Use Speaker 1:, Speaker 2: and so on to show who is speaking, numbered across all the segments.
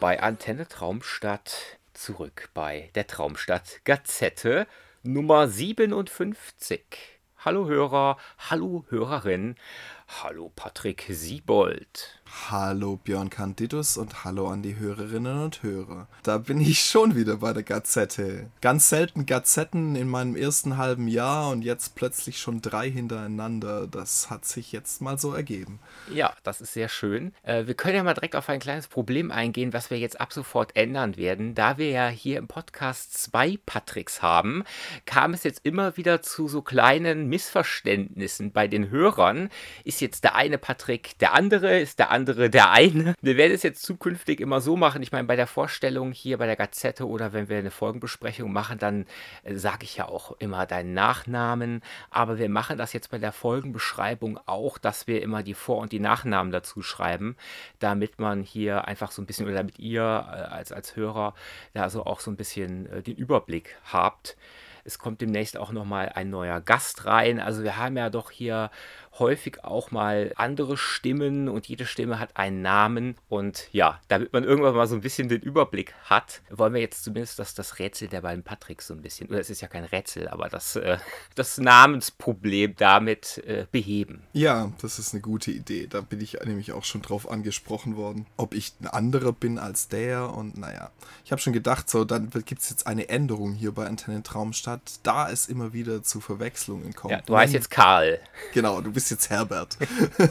Speaker 1: bei Antenne Traumstadt, zurück bei der Traumstadt Gazette Nummer 57. Hallo Hörer, hallo Hörerin, hallo Patrick Siebold.
Speaker 2: Hallo Björn Candidus und hallo an die Hörerinnen und Hörer. Da bin ich schon wieder bei der Gazette. Ganz selten Gazetten in meinem ersten halben Jahr und jetzt plötzlich schon drei hintereinander. Das hat sich jetzt mal so ergeben.
Speaker 1: Ja, das ist sehr schön. Äh, wir können ja mal direkt auf ein kleines Problem eingehen, was wir jetzt ab sofort ändern werden. Da wir ja hier im Podcast zwei Patricks haben, kam es jetzt immer wieder zu so kleinen Missverständnissen bei den Hörern. Ist jetzt der eine Patrick der andere, ist der andere andere der eine. Wir werden es jetzt zukünftig immer so machen. Ich meine, bei der Vorstellung hier bei der Gazette oder wenn wir eine Folgenbesprechung machen, dann äh, sage ich ja auch immer deinen Nachnamen. Aber wir machen das jetzt bei der Folgenbeschreibung auch, dass wir immer die Vor- und die Nachnamen dazu schreiben, damit man hier einfach so ein bisschen oder damit ihr äh, als, als Hörer da so auch so ein bisschen äh, den Überblick habt. Es kommt demnächst auch nochmal ein neuer Gast rein. Also wir haben ja doch hier häufig auch mal andere Stimmen und jede Stimme hat einen Namen. Und ja, damit man irgendwann mal so ein bisschen den Überblick hat, wollen wir jetzt zumindest das, das Rätsel der beiden Patricks so ein bisschen, oder es ist ja kein Rätsel, aber das, äh, das Namensproblem damit äh, beheben.
Speaker 2: Ja, das ist eine gute Idee. Da bin ich nämlich auch schon drauf angesprochen worden, ob ich ein anderer bin als der. Und naja, ich habe schon gedacht, so, dann gibt es jetzt eine Änderung hier bei Antenne Traumstadt, da es immer wieder zu Verwechslungen kommt. Ja,
Speaker 1: du heißt jetzt Karl.
Speaker 2: Genau, du bist bist jetzt Herbert.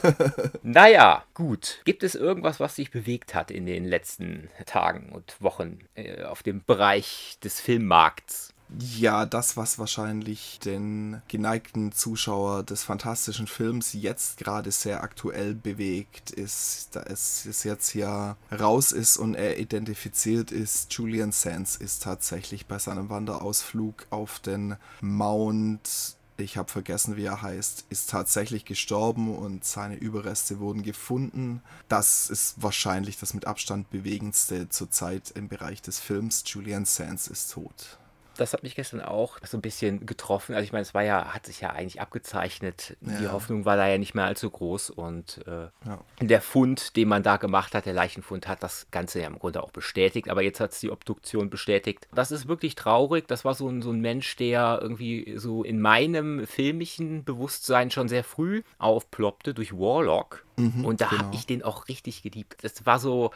Speaker 1: naja, gut. Gibt es irgendwas, was sich bewegt hat in den letzten Tagen und Wochen äh, auf dem Bereich des Filmmarkts?
Speaker 2: Ja, das, was wahrscheinlich den geneigten Zuschauer des fantastischen Films jetzt gerade sehr aktuell bewegt, ist, da es jetzt ja raus ist und er identifiziert ist, Julian Sands ist tatsächlich bei seinem Wanderausflug auf den Mount ich habe vergessen, wie er heißt, ist tatsächlich gestorben und seine Überreste wurden gefunden. Das ist wahrscheinlich das mit Abstand bewegendste zurzeit im Bereich des Films. Julian Sands ist tot
Speaker 1: das hat mich gestern auch so ein bisschen getroffen. Also ich meine, es war ja, hat sich ja eigentlich abgezeichnet. Ja. Die Hoffnung war da ja nicht mehr allzu groß. Und äh, ja. der Fund, den man da gemacht hat, der Leichenfund, hat das Ganze ja im Grunde auch bestätigt. Aber jetzt hat es die Obduktion bestätigt. Das ist wirklich traurig. Das war so ein, so ein Mensch, der irgendwie so in meinem filmischen Bewusstsein schon sehr früh aufploppte durch Warlock. Mhm, und da genau. habe ich den auch richtig geliebt. Das war so,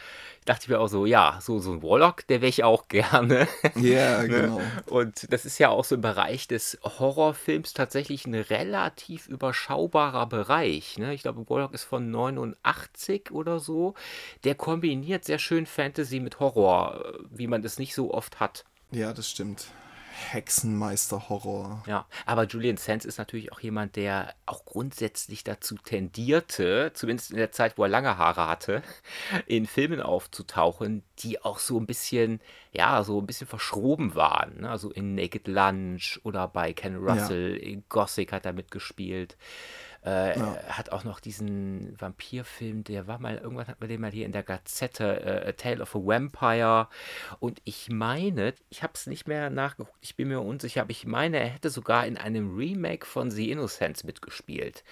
Speaker 1: dachte ich mir auch so, ja, so, so ein Warlock, der wäre ich auch gerne.
Speaker 2: Ja, yeah, genau.
Speaker 1: Und das ist ja auch so im Bereich des Horrorfilms tatsächlich ein relativ überschaubarer Bereich. Ne? Ich glaube, Warlock ist von 89 oder so. Der kombiniert sehr schön Fantasy mit Horror, wie man das nicht so oft hat.
Speaker 2: Ja, das stimmt. Hexenmeister-Horror.
Speaker 1: Ja, aber Julian Sands ist natürlich auch jemand, der auch grundsätzlich dazu tendierte, zumindest in der Zeit, wo er lange Haare hatte, in Filmen aufzutauchen, die auch so ein bisschen, ja, so ein bisschen verschroben waren. Ne? Also in Naked Lunch oder bei Ken Russell, ja. in Gothic hat er mitgespielt. Äh, ja. Hat auch noch diesen Vampirfilm, der war mal, irgendwann hat man den mal hier in der Gazette, äh, A Tale of a Vampire. Und ich meine, ich habe es nicht mehr nachgeguckt, ich bin mir unsicher, aber ich meine, er hätte sogar in einem Remake von The Innocents mitgespielt.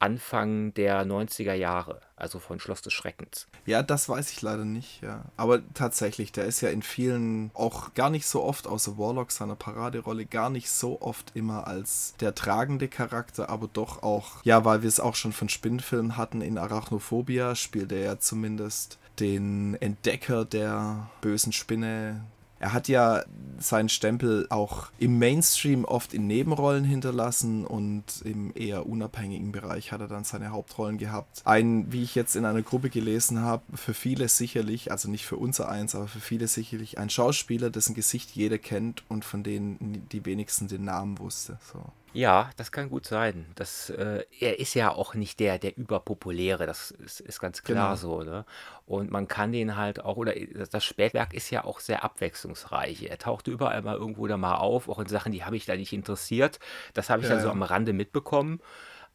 Speaker 1: Anfang der 90er Jahre, also von Schloss des Schreckens.
Speaker 2: Ja, das weiß ich leider nicht, ja. Aber tatsächlich, der ist ja in vielen, auch gar nicht so oft, außer Warlock seiner Paraderolle, gar nicht so oft immer als der tragende Charakter, aber doch auch, ja, weil wir es auch schon von Spinnfilmen hatten, in Arachnophobia spielt er ja zumindest den Entdecker der bösen Spinne, er hat ja seinen Stempel auch im Mainstream oft in Nebenrollen hinterlassen und im eher unabhängigen Bereich hat er dann seine Hauptrollen gehabt. Ein, wie ich jetzt in einer Gruppe gelesen habe, für viele sicherlich, also nicht für unser eins, aber für viele sicherlich ein Schauspieler, dessen Gesicht jeder kennt und von denen die wenigsten den Namen wusste. So.
Speaker 1: Ja, das kann gut sein. Das, äh, er ist ja auch nicht der, der überpopuläre, das ist, ist ganz klar Genau. so, ne? Und man kann den halt auch, oder das Spätwerk ist ja auch sehr abwechslungsreich. Er tauchte überall mal irgendwo da mal auf, auch in Sachen, die habe ich da nicht interessiert. Das habe ich dann so ja. am Rande mitbekommen.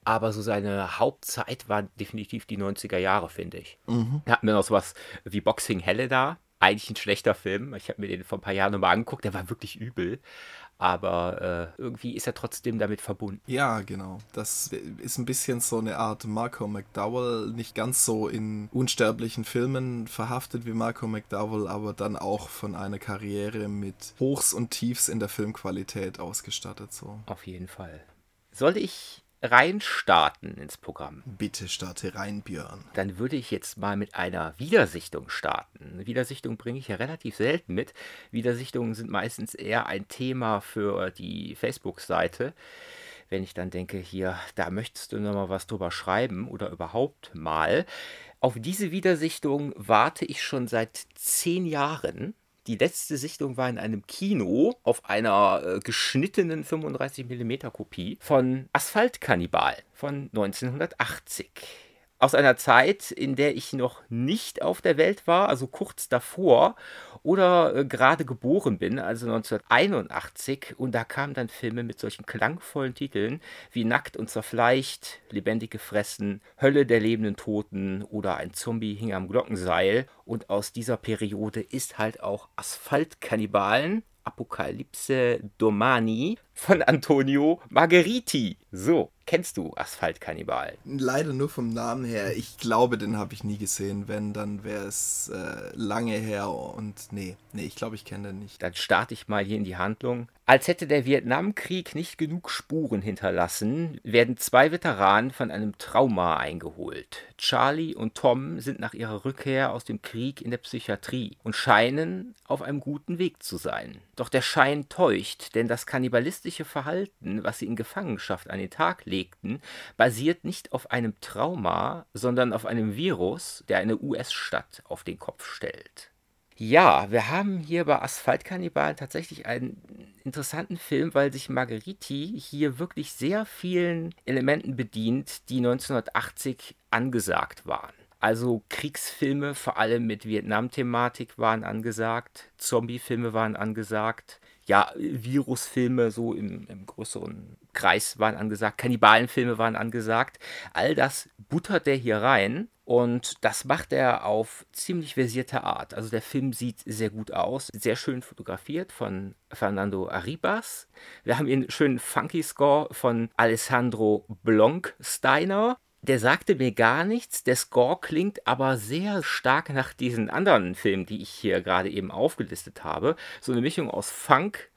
Speaker 1: Aber so seine Hauptzeit war definitiv die 90er Jahre, finde ich. Mhm. Da hatten wir noch sowas wie Boxing Helle da. Eigentlich ein schlechter Film. Ich habe mir den vor ein paar Jahren nochmal angeguckt, der war wirklich übel. Aber äh, irgendwie ist er trotzdem damit verbunden.
Speaker 2: Ja, genau. Das ist ein bisschen so eine Art Marco McDowell, nicht ganz so in unsterblichen Filmen verhaftet wie Marco McDowell, aber dann auch von einer Karriere mit Hochs und Tiefs in der Filmqualität ausgestattet. So.
Speaker 1: Auf jeden Fall. Sollte ich reinstarten ins Programm.
Speaker 2: Bitte starte rein, Björn.
Speaker 1: Dann würde ich jetzt mal mit einer Wiedersichtung starten. Eine Wiedersichtung bringe ich ja relativ selten mit. Wiedersichtungen sind meistens eher ein Thema für die Facebook-Seite. Wenn ich dann denke, hier, da möchtest du noch mal was drüber schreiben oder überhaupt mal. Auf diese Wiedersichtung warte ich schon seit zehn Jahren. Die letzte Sichtung war in einem Kino auf einer äh, geschnittenen 35mm Kopie von Asphaltkannibal von 1980 aus einer Zeit, in der ich noch nicht auf der Welt war, also kurz davor, oder äh, gerade geboren bin, also 1981. Und da kamen dann Filme mit solchen klangvollen Titeln wie Nackt und zerfleischt, Lebendig gefressen, Hölle der lebenden Toten oder Ein Zombie hing am Glockenseil. Und aus dieser Periode ist halt auch Asphaltkannibalen Apokalypse Domani von Antonio Margheriti. So, kennst du Asphaltkannibal?
Speaker 2: Leider nur vom Namen her. Ich glaube, den habe ich nie gesehen. Wenn, dann wäre es äh, lange her und nee, nee, ich glaube, ich kenne den nicht.
Speaker 1: Dann starte ich mal hier in die Handlung. Als hätte der Vietnamkrieg nicht genug Spuren hinterlassen, werden zwei Veteranen von einem Trauma eingeholt. Charlie und Tom sind nach ihrer Rückkehr aus dem Krieg in der Psychiatrie und scheinen auf einem guten Weg zu sein. Doch der Schein täuscht, denn das kannibalistische Verhalten, was sie in Gefangenschaft an den Tag legten, basiert nicht auf einem Trauma, sondern auf einem Virus, der eine US-Stadt auf den Kopf stellt. Ja, wir haben hier bei Asphaltkannibalen tatsächlich einen interessanten Film, weil sich Margheriti hier wirklich sehr vielen Elementen bedient, die 1980 angesagt waren. Also Kriegsfilme, vor allem mit Vietnam-Thematik, waren angesagt, Zombie-Filme waren angesagt, ja, Virusfilme so im, im größeren Kreis waren angesagt, Kannibalenfilme waren angesagt. All das buttert er hier rein und das macht er auf ziemlich versierte Art. Also der Film sieht sehr gut aus, sehr schön fotografiert von Fernando Arribas. Wir haben einen schönen funky Score von Alessandro Blonksteiner der sagte mir gar nichts. Der Score klingt aber sehr stark nach diesen anderen Filmen, die ich hier gerade eben aufgelistet habe. So eine Mischung aus Funk,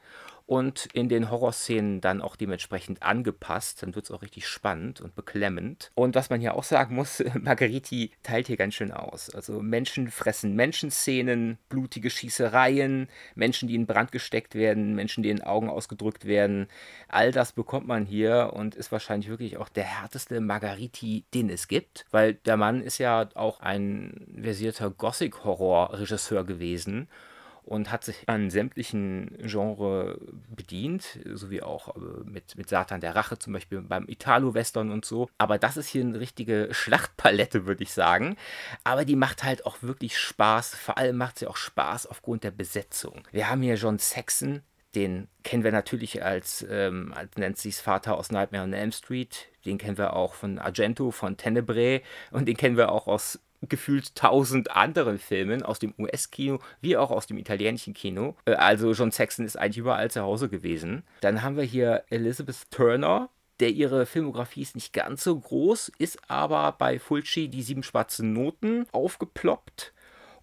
Speaker 1: und in den Horrorszenen dann auch dementsprechend angepasst. Dann wird es auch richtig spannend und beklemmend. Und was man hier auch sagen muss, Margheriti teilt hier ganz schön aus. Also Menschen fressen Menschenszenen, blutige Schießereien, Menschen, die in Brand gesteckt werden, Menschen, die in Augen ausgedrückt werden. All das bekommt man hier und ist wahrscheinlich wirklich auch der härteste Margheriti, den es gibt, weil der Mann ist ja auch ein versierter Gothic-Horror-Regisseur gewesen und hat sich an sämtlichen Genres bedient, sowie auch äh, mit, mit Satan der Rache, zum Beispiel beim Italo-Western und so. Aber das ist hier eine richtige Schlachtpalette, würde ich sagen. Aber die macht halt auch wirklich Spaß. Vor allem macht sie auch Spaß aufgrund der Besetzung. Wir haben hier John Saxon, den kennen wir natürlich als, ähm, als Nancy's Vater aus Nightmare on Elm Street. Den kennen wir auch von Argento, von Tenebrae und den kennen wir auch aus gefühlt tausend anderen Filmen aus dem US-Kino wie auch aus dem italienischen Kino. Äh, also John Saxon ist eigentlich überall zu Hause gewesen. Dann haben wir hier Elizabeth Turner, der ihre Filmografie ist nicht ganz so groß, ist aber bei Fulci die sieben schwarzen Noten aufgeploppt.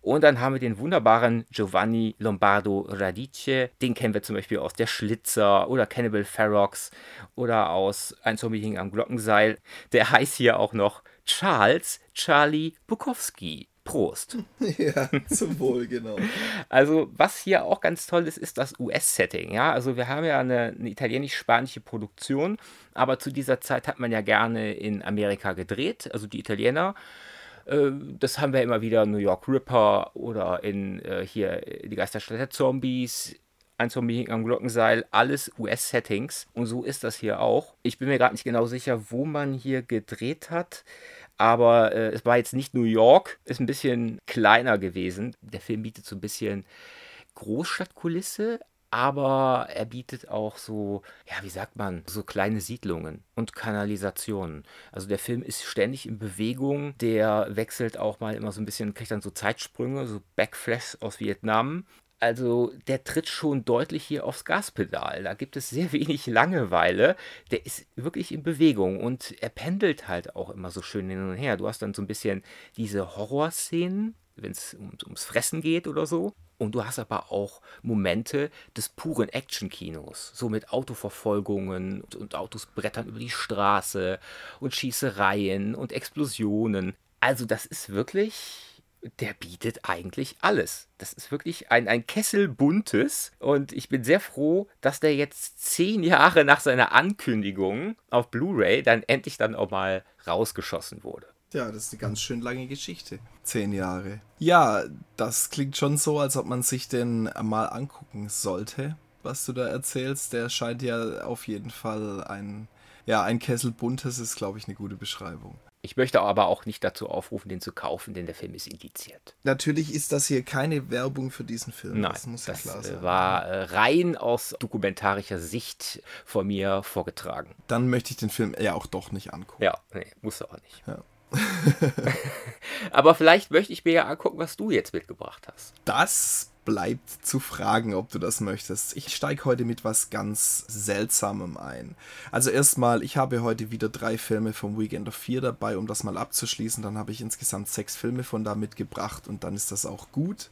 Speaker 1: Und dann haben wir den wunderbaren Giovanni Lombardo Radice. Den kennen wir zum Beispiel aus Der Schlitzer oder Cannibal Ferox oder aus Ein Zombie hing am Glockenseil. Der heißt hier auch noch Charles Charlie Bukowski. Prost.
Speaker 2: Ja, zum Wohl, genau.
Speaker 1: Also, was hier auch ganz toll ist, ist das US-Setting. Ja, also wir haben ja eine, eine italienisch-spanische Produktion, aber zu dieser Zeit hat man ja gerne in Amerika gedreht, also die Italiener. Äh, das haben wir immer wieder New York Ripper oder in äh, hier die Geisterstadt der Zombies, ein Zombie am Glockenseil, alles US-Settings. Und so ist das hier auch. Ich bin mir gerade nicht genau sicher, wo man hier gedreht hat. Aber äh, es war jetzt nicht New York, ist ein bisschen kleiner gewesen. Der Film bietet so ein bisschen Großstadtkulisse, aber er bietet auch so, ja, wie sagt man, so kleine Siedlungen und Kanalisationen. Also der Film ist ständig in Bewegung, der wechselt auch mal immer so ein bisschen, kriegt dann so Zeitsprünge, so Backflash aus Vietnam Also der tritt schon deutlich hier aufs Gaspedal. Da gibt es sehr wenig Langeweile. Der ist wirklich in Bewegung und er pendelt halt auch immer so schön hin und her. Du hast dann so ein bisschen diese Horrorszenen, wenn es um, ums Fressen geht oder so. Und du hast aber auch Momente des puren Action-Kinos, so mit Autoverfolgungen und, und Autos brettern über die Straße und Schießereien und Explosionen. Also das ist wirklich der bietet eigentlich alles. Das ist wirklich ein, ein Kessel buntes und ich bin sehr froh, dass der jetzt zehn Jahre nach seiner Ankündigung auf Blu-ray dann endlich dann auch mal rausgeschossen wurde.
Speaker 2: Ja, das ist eine ganz schön lange Geschichte. Zehn Jahre. Ja, das klingt schon so, als ob man sich den mal angucken sollte, was du da erzählst. Der scheint ja auf jeden Fall ein, ja, ein Kessel buntes ist, glaube ich, eine gute Beschreibung.
Speaker 1: Ich möchte aber auch nicht dazu aufrufen, den zu kaufen, denn der Film ist indiziert.
Speaker 2: Natürlich ist das hier keine Werbung für diesen Film.
Speaker 1: Nein, das muss ja klar äh, sein. war äh, rein aus dokumentarischer Sicht von mir vorgetragen.
Speaker 2: Dann möchte ich den Film ja auch doch nicht angucken.
Speaker 1: Ja, nee, musst du auch nicht. Ja. aber vielleicht möchte ich mir ja angucken, was du jetzt mitgebracht hast.
Speaker 2: Das bleibt zu fragen, ob du das möchtest. Ich steige heute mit was ganz Seltsamem ein. Also erstmal, ich habe heute wieder drei Filme vom Weekend of Fear dabei, um das mal abzuschließen. Dann habe ich insgesamt sechs Filme von da mitgebracht und dann ist das auch gut.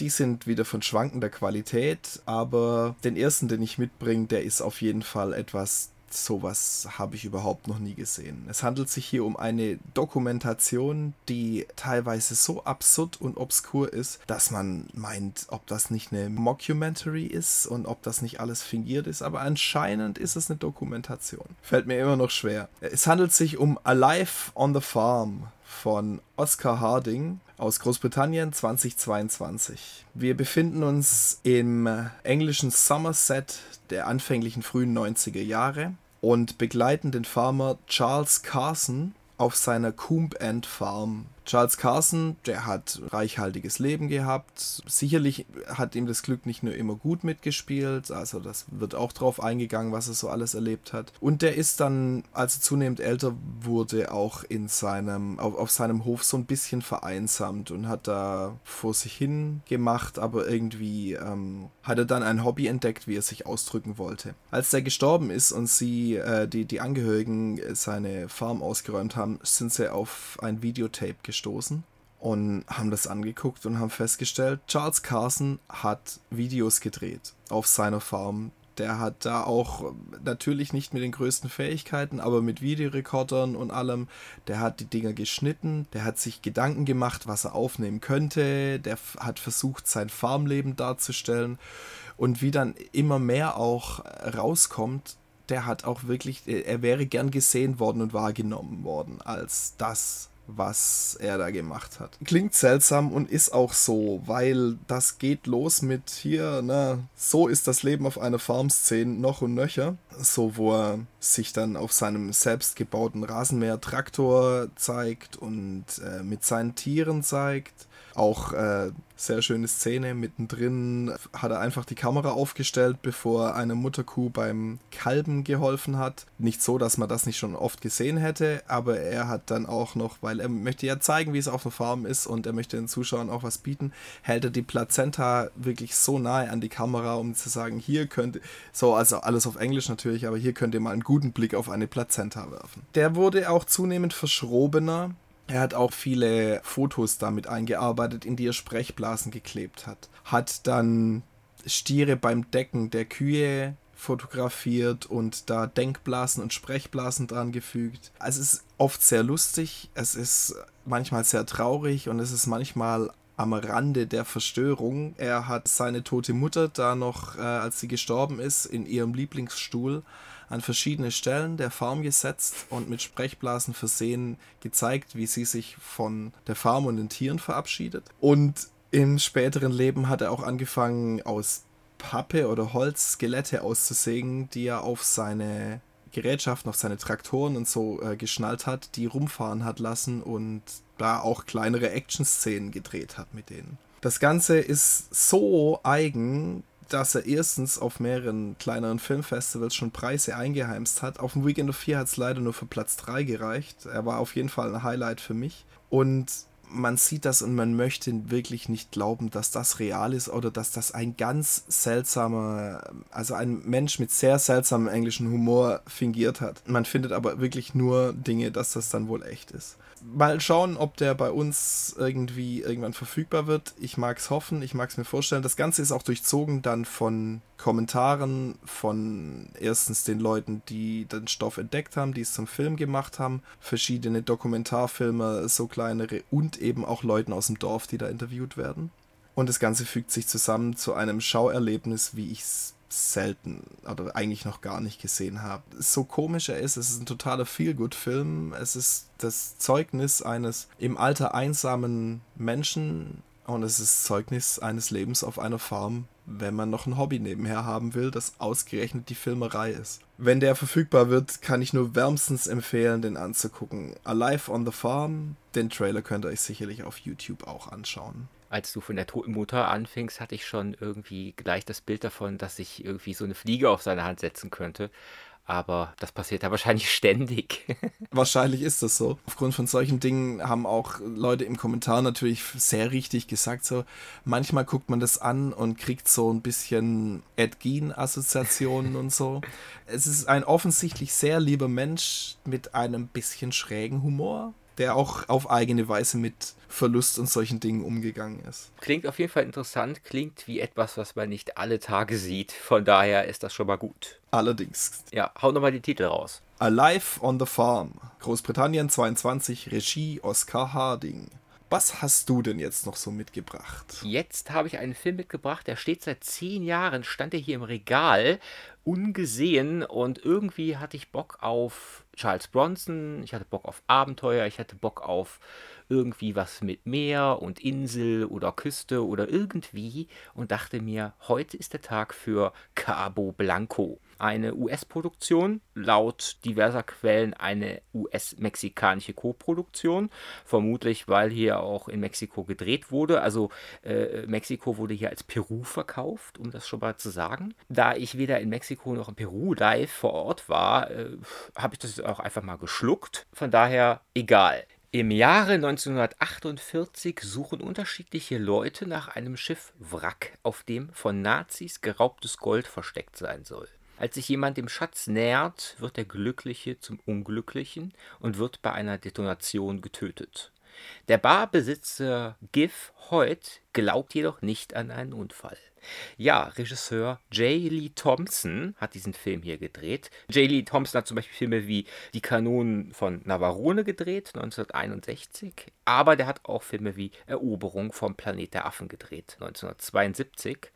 Speaker 2: Die sind wieder von schwankender Qualität, aber den ersten, den ich mitbringe, der ist auf jeden Fall etwas sowas habe ich überhaupt noch nie gesehen. Es handelt sich hier um eine Dokumentation, die teilweise so absurd und obskur ist, dass man meint, ob das nicht eine Mockumentary ist und ob das nicht alles fingiert ist, aber anscheinend ist es eine Dokumentation. Fällt mir immer noch schwer. Es handelt sich um Alive on the Farm von Oscar Harding aus Großbritannien 2022. Wir befinden uns im englischen Somerset der anfänglichen frühen 90er Jahre und begleiten den Farmer Charles Carson auf seiner Coombe End Farm Charles Carson, der hat reichhaltiges Leben gehabt. Sicherlich hat ihm das Glück nicht nur immer gut mitgespielt, also das wird auch drauf eingegangen, was er so alles erlebt hat. Und der ist dann, als er zunehmend älter wurde, auch in seinem, auf, auf seinem Hof so ein bisschen vereinsamt und hat da vor sich hin gemacht, aber irgendwie ähm, hat er dann ein Hobby entdeckt, wie er sich ausdrücken wollte. Als der gestorben ist und sie, äh, die, die Angehörigen, seine Farm ausgeräumt haben, sind sie auf ein Videotape gestoßen gestoßen und haben das angeguckt und haben festgestellt, Charles Carson hat Videos gedreht auf seiner Farm. Der hat da auch natürlich nicht mit den größten Fähigkeiten, aber mit Videorekordern und allem. Der hat die Dinger geschnitten, der hat sich Gedanken gemacht, was er aufnehmen könnte, der hat versucht, sein Farmleben darzustellen. Und wie dann immer mehr auch rauskommt, der hat auch wirklich, er wäre gern gesehen worden und wahrgenommen worden als das, was er da gemacht hat. Klingt seltsam und ist auch so, weil das geht los mit hier, ne, so ist das Leben auf einer Farmszene noch und nöcher. So, wo er sich dann auf seinem selbstgebauten Rasenmäher-Traktor zeigt und äh, mit seinen Tieren zeigt. Auch äh, sehr schöne Szene. Mittendrin hat er einfach die Kamera aufgestellt, bevor einer Mutterkuh beim Kalben geholfen hat. Nicht so, dass man das nicht schon oft gesehen hätte, aber er hat dann auch noch, weil er möchte ja zeigen, wie es auf der Farm ist und er möchte den Zuschauern auch was bieten, hält er die Plazenta wirklich so nahe an die Kamera, um zu sagen, hier könnt so, also alles auf Englisch natürlich, aber hier könnt ihr mal einen guten Blick auf eine Plazenta werfen. Der wurde auch zunehmend verschrobener er hat auch viele Fotos damit eingearbeitet, in die er Sprechblasen geklebt hat. Hat dann Stiere beim Decken der Kühe fotografiert und da Denkblasen und Sprechblasen dran gefügt. Also es ist oft sehr lustig, es ist manchmal sehr traurig und es ist manchmal am Rande der Verstörung. Er hat seine tote Mutter da noch, äh, als sie gestorben ist, in ihrem Lieblingsstuhl an verschiedene Stellen der Farm gesetzt und mit Sprechblasen versehen gezeigt, wie sie sich von der Farm und den Tieren verabschiedet. Und im späteren Leben hat er auch angefangen, aus Pappe oder Holz Skelette auszusägen, die er auf seine Gerätschaften, auf seine Traktoren und so äh, geschnallt hat, die rumfahren hat lassen und da auch kleinere Action-Szenen gedreht hat mit denen. Das Ganze ist so eigen, dass er erstens auf mehreren kleineren Filmfestivals schon Preise eingeheimst hat. Auf dem Weekend of Fear hat es leider nur für Platz 3 gereicht. Er war auf jeden Fall ein Highlight für mich. Und man sieht das und man möchte wirklich nicht glauben, dass das real ist oder dass das ein ganz seltsamer, also ein Mensch mit sehr seltsamem englischen Humor fingiert hat. Man findet aber wirklich nur Dinge, dass das dann wohl echt ist. Mal schauen, ob der bei uns irgendwie irgendwann verfügbar wird. Ich mag es hoffen, ich mag es mir vorstellen. Das Ganze ist auch durchzogen dann von Kommentaren von erstens den Leuten, die den Stoff entdeckt haben, die es zum Film gemacht haben, verschiedene Dokumentarfilme, so kleinere und eben auch Leuten aus dem Dorf, die da interviewt werden. Und das Ganze fügt sich zusammen zu einem Schauerlebnis, wie ich es selten oder eigentlich noch gar nicht gesehen habe. So komisch er ist, es ist ein totaler Feel-Good-Film. Es ist das Zeugnis eines im Alter einsamen Menschen und es ist Zeugnis eines Lebens auf einer Farm, wenn man noch ein Hobby nebenher haben will, das ausgerechnet die Filmerei ist. Wenn der verfügbar wird, kann ich nur wärmstens empfehlen, den anzugucken. Alive on the Farm, den Trailer könnt ihr euch sicherlich auf YouTube auch anschauen
Speaker 1: als du von der toten Mutter anfingst, hatte ich schon irgendwie gleich das Bild davon, dass ich irgendwie so eine Fliege auf seine Hand setzen könnte. Aber das passiert ja wahrscheinlich ständig.
Speaker 2: wahrscheinlich ist das so. Aufgrund von solchen Dingen haben auch Leute im Kommentar natürlich sehr richtig gesagt, so manchmal guckt man das an und kriegt so ein bisschen Ed Gein-Assoziationen und so. Es ist ein offensichtlich sehr lieber Mensch mit einem bisschen schrägen Humor der auch auf eigene Weise mit Verlust und solchen Dingen umgegangen ist.
Speaker 1: Klingt auf jeden Fall interessant, klingt wie etwas, was man nicht alle Tage sieht. Von daher ist das schon mal gut.
Speaker 2: Allerdings.
Speaker 1: Ja, hau nochmal die Titel raus.
Speaker 2: Alive on the Farm, Großbritannien 22, Regie Oscar Harding. Was hast du denn jetzt noch so mitgebracht?
Speaker 1: Jetzt habe ich einen Film mitgebracht, der steht seit zehn Jahren, stand er hier im Regal, ungesehen und irgendwie hatte ich Bock auf Charles Bronson, ich hatte Bock auf Abenteuer, ich hatte Bock auf irgendwie was mit Meer und Insel oder Küste oder irgendwie und dachte mir, heute ist der Tag für Cabo Blanco eine US-Produktion, laut diverser Quellen eine US-mexikanische Co-Produktion, vermutlich weil hier auch in Mexiko gedreht wurde. Also äh, Mexiko wurde hier als Peru verkauft, um das schon mal zu sagen. Da ich weder in Mexiko noch in Peru live vor Ort war, äh, habe ich das auch einfach mal geschluckt. Von daher egal. Im Jahre 1948 suchen unterschiedliche Leute nach einem Schiff Wrack, auf dem von Nazis geraubtes Gold versteckt sein soll. Als sich jemand dem Schatz nähert, wird der Glückliche zum Unglücklichen und wird bei einer Detonation getötet. Der Barbesitzer Giff Hoyt glaubt jedoch nicht an einen Unfall. Ja, Regisseur J. Lee Thompson hat diesen Film hier gedreht. J. Lee Thompson hat zum Beispiel Filme wie Die Kanonen von Navarone gedreht, 1961. Aber der hat auch Filme wie Eroberung vom Planet der Affen gedreht, 1972.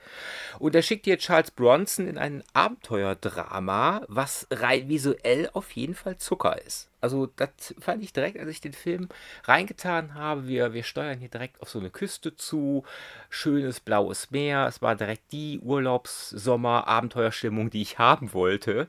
Speaker 1: Und er schickt hier Charles Bronson in ein Abenteuerdrama, was rein visuell auf jeden Fall Zucker ist. Also das fand ich direkt, als ich den Film reingetan habe. Wir, wir steuern hier direkt auf so eine Küste zu, schönes blaues Meer. Es war direkt die Urlaubs-Sommer-Abenteuerstimmung, die ich haben wollte.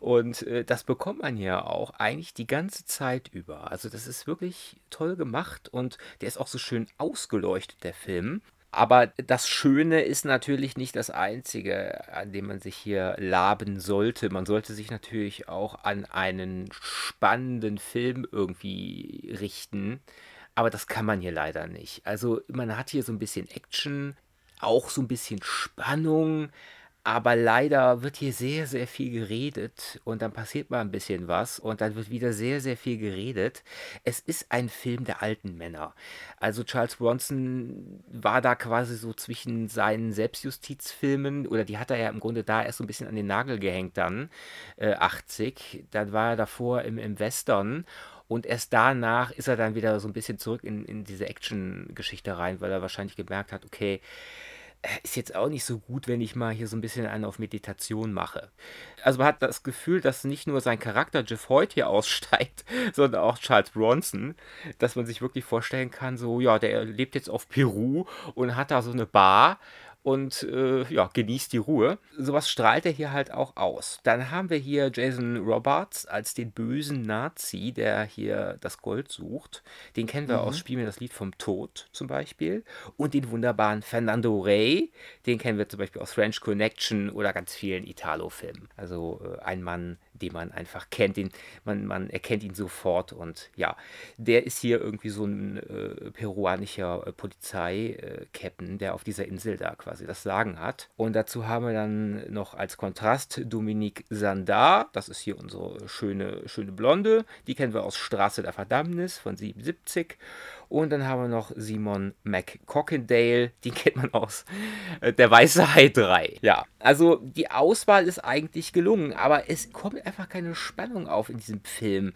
Speaker 1: Und äh, das bekommt man ja auch eigentlich die ganze Zeit über. Also das ist wirklich toll gemacht und der ist auch so schön ausgeleuchtet, der Film. Aber das Schöne ist natürlich nicht das Einzige, an dem man sich hier laben sollte. Man sollte sich natürlich auch an einen spannenden Film irgendwie richten. Aber das kann man hier leider nicht. Also man hat hier so ein bisschen Action, auch so ein bisschen Spannung, aber leider wird hier sehr, sehr viel geredet und dann passiert mal ein bisschen was und dann wird wieder sehr, sehr viel geredet. Es ist ein Film der alten Männer. Also Charles Bronson war da quasi so zwischen seinen Selbstjustizfilmen oder die hat er ja im Grunde da erst so ein bisschen an den Nagel gehängt dann, äh, 80. Dann war er davor im, im Western und erst danach ist er dann wieder so ein bisschen zurück in, in diese Action-Geschichte rein, weil er wahrscheinlich gemerkt hat, okay, ist jetzt auch nicht so gut, wenn ich mal hier so ein bisschen einen auf Meditation mache. Also man hat das Gefühl, dass nicht nur sein Charakter Jeff Hoyt hier aussteigt, sondern auch Charles Bronson, dass man sich wirklich vorstellen kann, so, ja, der lebt jetzt auf Peru und hat da so eine Bar und äh, ja, genießt die Ruhe. Sowas strahlt er hier halt auch aus. Dann haben wir hier Jason Robards als den bösen Nazi, der hier das Gold sucht. Den kennen wir mhm. aus Spiel mir das Lied vom Tod zum Beispiel. Und den wunderbaren Fernando Rey, den kennen wir zum Beispiel aus French Connection oder ganz vielen Italo-Filmen. Also äh, ein Mann, den man einfach kennt, den, man, man erkennt ihn sofort und ja, der ist hier irgendwie so ein äh, peruanischer äh, Polizei-Captain, der auf dieser Insel da quasi das Sagen hat. Und dazu haben wir dann noch als Kontrast Dominique Sandar, das ist hier unsere schöne, schöne Blonde, die kennen wir aus Straße der Verdammnis von 77 und dann haben wir noch Simon McCockendale, den kennt man aus äh, Der Weiße Hai 3. Ja, also die Auswahl ist eigentlich gelungen, aber es kommt einfach keine Spannung auf in diesem Film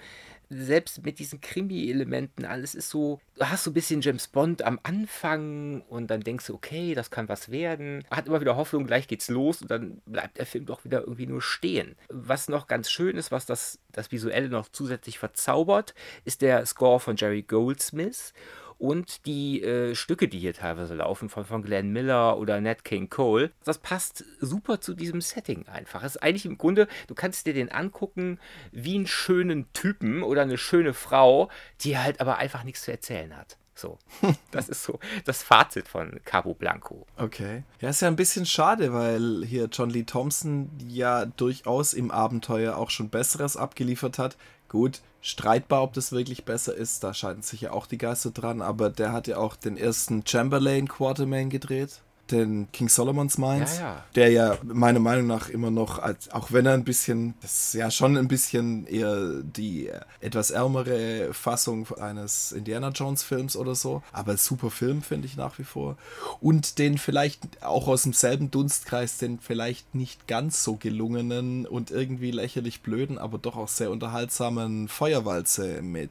Speaker 1: selbst mit diesen Krimi-Elementen, alles ist so, du hast so ein bisschen James Bond am Anfang und dann denkst du, okay, das kann was werden. Hat immer wieder Hoffnung, gleich geht's los und dann bleibt der Film doch wieder irgendwie nur stehen. Was noch ganz schön ist, was das, das Visuelle noch zusätzlich verzaubert, ist der Score von Jerry Goldsmith und die äh, Stücke, die hier teilweise laufen, von, von Glenn Miller oder Nat King Cole, das passt super zu diesem Setting einfach. Es ist eigentlich im Grunde, du kannst dir den angucken wie einen schönen Typen oder eine schöne Frau, die halt aber einfach nichts zu erzählen hat. So, das ist so das Fazit von Cabo Blanco.
Speaker 2: Okay. Ja, ist ja ein bisschen schade, weil hier John Lee Thompson ja durchaus im Abenteuer auch schon Besseres abgeliefert hat. Gut, streitbar, ob das wirklich besser ist, da scheiden sich ja auch die Geister dran, aber der hat ja auch den ersten Chamberlain Quartermain gedreht den King Solomon's Mines, ja, ja. der ja meiner Meinung nach immer noch, als, auch wenn er ein bisschen, das ist ja schon ein bisschen eher die etwas ärmere Fassung eines Indiana Jones Films oder so, aber super Film finde ich nach wie vor. Und den vielleicht auch aus demselben Dunstkreis, den vielleicht nicht ganz so gelungenen und irgendwie lächerlich blöden, aber doch auch sehr unterhaltsamen Feuerwalze mit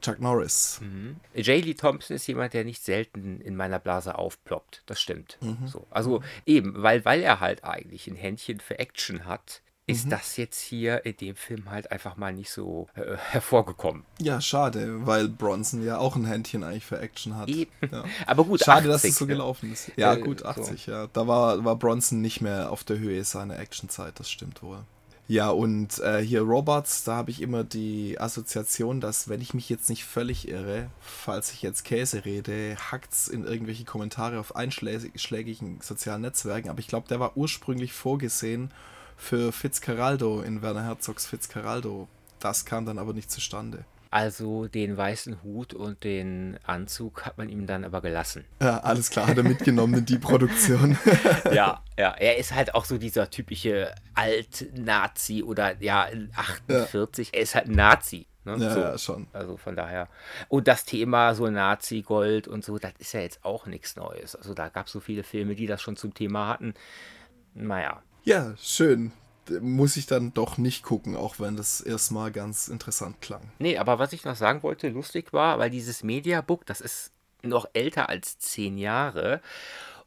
Speaker 2: Chuck Norris.
Speaker 1: Mhm. J. Lee Thompson ist jemand, der nicht selten in meiner Blase aufploppt. Das stimmt. Mhm. So. Also eben, weil, weil er halt eigentlich ein Händchen für Action hat, ist mhm. das jetzt hier in dem Film halt einfach mal nicht so äh, hervorgekommen.
Speaker 2: Ja, schade, weil Bronson ja auch ein Händchen eigentlich für Action hat. Ja.
Speaker 1: Aber gut,
Speaker 2: schade, 80, dass es so gelaufen ist. Ja, äh, gut, 80, so. ja. Da war, war Bronson nicht mehr auf der Höhe seiner Actionzeit, das stimmt wohl. Ja, und äh, hier Robots, da habe ich immer die Assoziation, dass, wenn ich mich jetzt nicht völlig irre, falls ich jetzt Käse rede, hackt's in irgendwelche Kommentare auf einschlägigen sozialen Netzwerken. Aber ich glaube, der war ursprünglich vorgesehen für Fitzcarraldo in Werner Herzogs Fitzcarraldo. Das kam dann aber nicht zustande.
Speaker 1: Also den weißen Hut und den Anzug hat man ihm dann aber gelassen.
Speaker 2: Ja, alles klar, hat er mitgenommen in die Produktion.
Speaker 1: ja, ja, er ist halt auch so dieser typische Alt-Nazi oder ja, 48. Ja. Er ist halt ein Nazi.
Speaker 2: Ne? Ja, so. ja, schon.
Speaker 1: Also von daher. Und das Thema so Nazi-Gold und so, das ist ja jetzt auch nichts Neues. Also da gab es so viele Filme, die das schon zum Thema hatten. Naja.
Speaker 2: Ja, schön muss ich dann doch nicht gucken, auch wenn das erstmal ganz interessant klang.
Speaker 1: Nee, aber was ich noch sagen wollte, lustig war, weil dieses Mediabook, das ist noch älter als zehn Jahre.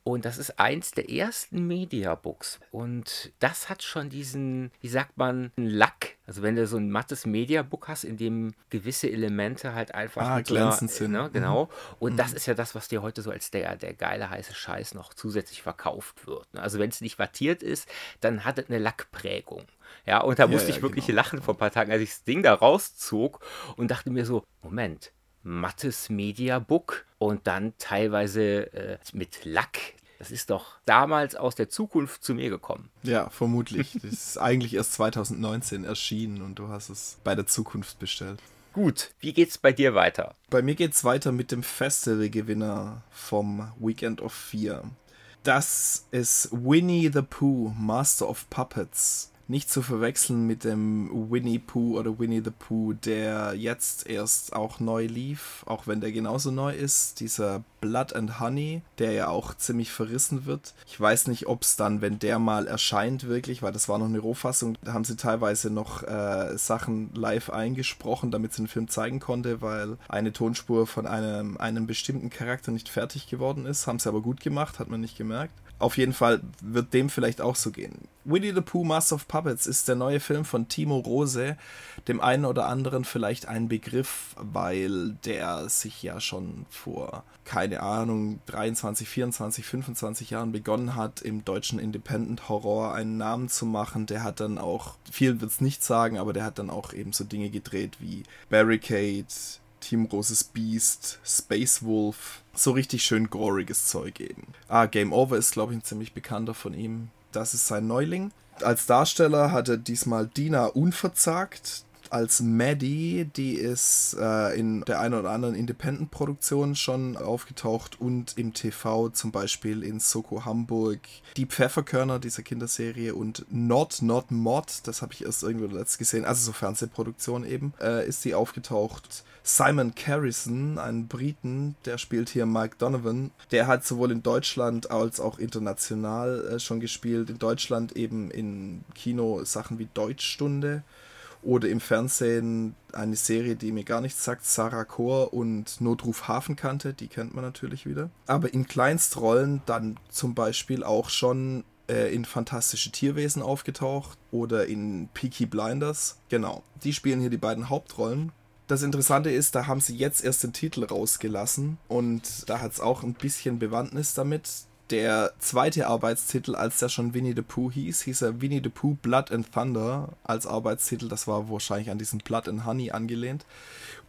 Speaker 1: Und das ist eins der ersten Mediabooks. Und das hat schon diesen, wie sagt man, Lack. Also wenn du so ein mattes Mediabook hast, in dem gewisse Elemente halt einfach
Speaker 2: ah, glänzend sind.
Speaker 1: Ne, genau. Mhm. Und mhm. das ist ja das, was dir heute so als der, der geile heiße Scheiß noch zusätzlich verkauft wird. Ne? Also wenn es nicht wattiert ist, dann hat es eine Lackprägung. Ja, und da musste ja, ich wirklich genau. lachen vor ein paar Tagen, als ich das Ding da rauszog und dachte mir so, Moment, mattes Mediabook und dann teilweise äh, mit Lack. Das ist doch damals aus der Zukunft zu mir gekommen.
Speaker 2: Ja, vermutlich. das ist eigentlich erst 2019 erschienen und du hast es bei der Zukunft bestellt.
Speaker 1: Gut, wie geht's bei dir weiter?
Speaker 2: Bei mir geht's weiter mit dem Festivalgewinner vom Weekend of Fear. Das ist Winnie the Pooh, Master of Puppets nicht zu verwechseln mit dem Winnie Pooh oder Winnie the Pooh, der jetzt erst auch neu lief, auch wenn der genauso neu ist. Dieser Blood and Honey, der ja auch ziemlich verrissen wird. Ich weiß nicht, ob es dann, wenn der mal erscheint, wirklich, weil das war noch eine Rohfassung, da haben sie teilweise noch äh, Sachen live eingesprochen, damit sie den Film zeigen konnte, weil eine Tonspur von einem, einem bestimmten Charakter nicht fertig geworden ist. Haben sie aber gut gemacht, hat man nicht gemerkt. Auf jeden Fall wird dem vielleicht auch so gehen. Winnie the Pooh Master of Puppets ist der neue Film von Timo Rose, dem einen oder anderen vielleicht ein Begriff, weil der sich ja schon vor, keine Ahnung, 23, 24, 25 Jahren begonnen hat, im deutschen Independent Horror einen Namen zu machen. Der hat dann auch, viel wird es nicht sagen, aber der hat dann auch eben so Dinge gedreht wie Barricade, Team Großes Beast, Space Wolf, so richtig schön goriges Zeug eben. Ah, Game Over ist, glaube ich, ein ziemlich bekannter von ihm. Das ist sein Neuling. Als Darsteller hatte diesmal Dina unverzagt als Maddie, die ist äh, in der einen oder anderen Independent-Produktion schon aufgetaucht und im TV zum Beispiel in Soko Hamburg, Die Pfefferkörner dieser Kinderserie und Not Not Mod, das habe ich erst irgendwo letzt gesehen, also so Fernsehproduktion eben, äh, ist sie aufgetaucht. Simon Carrison, ein Briten, der spielt hier Mike Donovan. Der hat sowohl in Deutschland als auch international äh, schon gespielt. In Deutschland eben in Kino Sachen wie Deutschstunde oder im Fernsehen eine Serie, die mir gar nichts sagt, Sarah Chor und Notruf Hafenkante, die kennt man natürlich wieder. Aber in Kleinstrollen dann zum Beispiel auch schon äh, in Fantastische Tierwesen aufgetaucht oder in Peaky Blinders. Genau, die spielen hier die beiden Hauptrollen. Das Interessante ist, da haben sie jetzt erst den Titel rausgelassen und da hat es auch ein bisschen Bewandtnis damit der zweite Arbeitstitel, als der schon Winnie the Pooh hieß, hieß er Winnie the Pooh Blood and Thunder als Arbeitstitel. Das war wahrscheinlich an diesen Blood and Honey angelehnt.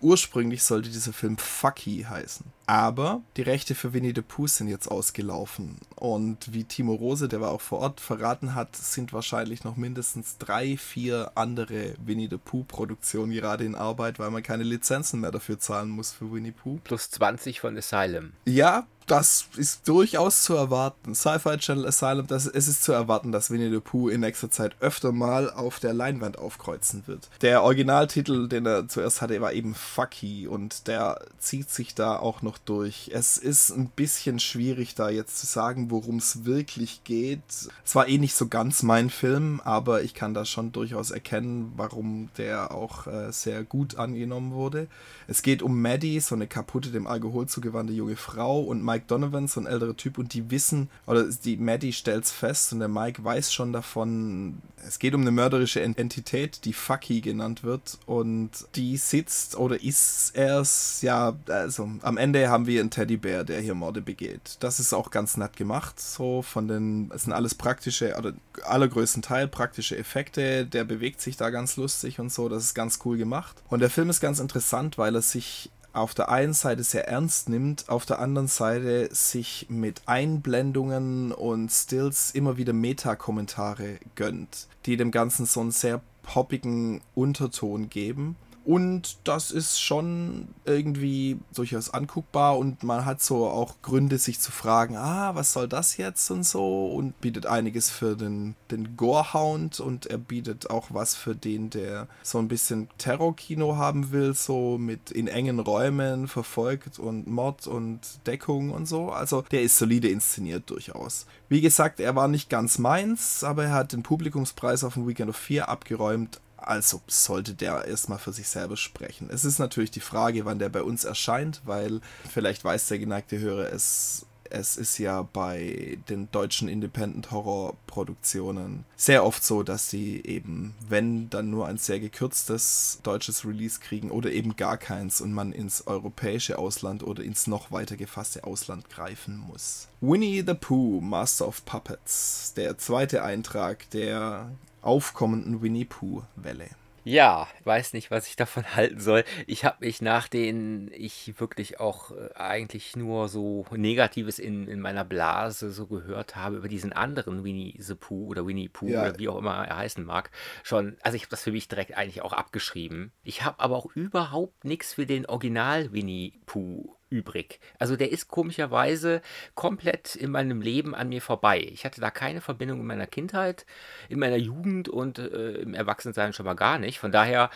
Speaker 2: Ursprünglich sollte dieser Film Fucky heißen. Aber die Rechte für Winnie the Pooh sind jetzt ausgelaufen. Und wie Timo Rose, der war auch vor Ort, verraten hat, sind wahrscheinlich noch mindestens drei, vier andere Winnie the Pooh-Produktionen gerade in Arbeit, weil man keine Lizenzen mehr dafür zahlen muss für Winnie Pooh.
Speaker 1: Plus 20 von Asylum.
Speaker 2: Ja, das ist durchaus zu erwarten. Sci-Fi Channel Asylum, das, es ist zu erwarten, dass Winnie the Pooh in nächster Zeit öfter mal auf der Leinwand aufkreuzen wird. Der Originaltitel, den er zuerst hatte, war eben Fucky und der zieht sich da auch noch durch. Es ist ein bisschen schwierig, da jetzt zu sagen, worum es wirklich geht. Es war eh nicht so ganz mein Film, aber ich kann da schon durchaus erkennen, warum der auch äh, sehr gut angenommen wurde. Es geht um Maddie, so eine kaputte, dem Alkohol zugewandte junge Frau und Mike Donovan, so ein älterer Typ, und die wissen, oder die Maddie stellt es fest und der Mike weiß schon davon, es geht um eine mörderische Entität, die Fucky genannt wird und die sitzt oder ist erst, ja, also am Ende haben wir einen Teddybär, der hier Morde begeht. Das ist auch ganz nett gemacht, so von den, es sind alles praktische, oder allergrößten Teil praktische Effekte, der bewegt sich da ganz lustig und so, das ist ganz cool gemacht. Und der Film ist ganz interessant, weil er sich auf der einen Seite sehr ernst nimmt, auf der anderen Seite sich mit Einblendungen und Stills immer wieder Meta-Kommentare gönnt, die dem Ganzen so einen sehr poppigen Unterton geben. Und das ist schon irgendwie durchaus anguckbar und man hat so auch Gründe, sich zu fragen, ah, was soll das jetzt und so und bietet einiges für den, den Gorehound und er bietet auch was für den, der so ein bisschen Terrorkino haben will, so mit in engen Räumen verfolgt und Mord und Deckung und so. Also der ist solide inszeniert durchaus. Wie gesagt, er war nicht ganz meins, aber er hat den Publikumspreis auf dem Weekend of 4 abgeräumt, also sollte der erstmal für sich selber sprechen. Es ist natürlich die Frage, wann der bei uns erscheint, weil vielleicht weiß der geneigte Hörer, es, es ist ja bei den deutschen Independent Horror Produktionen sehr oft so, dass sie eben, wenn dann nur ein sehr gekürztes deutsches Release kriegen oder eben gar keins und man ins europäische Ausland oder ins noch weiter gefasste Ausland greifen muss. Winnie the Pooh, Master of Puppets, der zweite Eintrag, der aufkommenden Winnie Pooh-Welle.
Speaker 1: Ja, weiß nicht, was ich davon halten soll. Ich habe mich nach denen ich wirklich auch äh, eigentlich nur so Negatives in, in meiner Blase so gehört habe über diesen anderen Winnie the Pooh oder Winnie Pooh ja. oder wie auch immer er heißen mag, schon, also ich habe das für mich direkt eigentlich auch abgeschrieben. Ich habe aber auch überhaupt nichts für den Original Winnie Pooh übrig. Also der ist komischerweise komplett in meinem Leben an mir vorbei. Ich hatte da keine Verbindung in meiner Kindheit, in meiner Jugend und äh, im Erwachsensein schon mal gar nicht. Von daher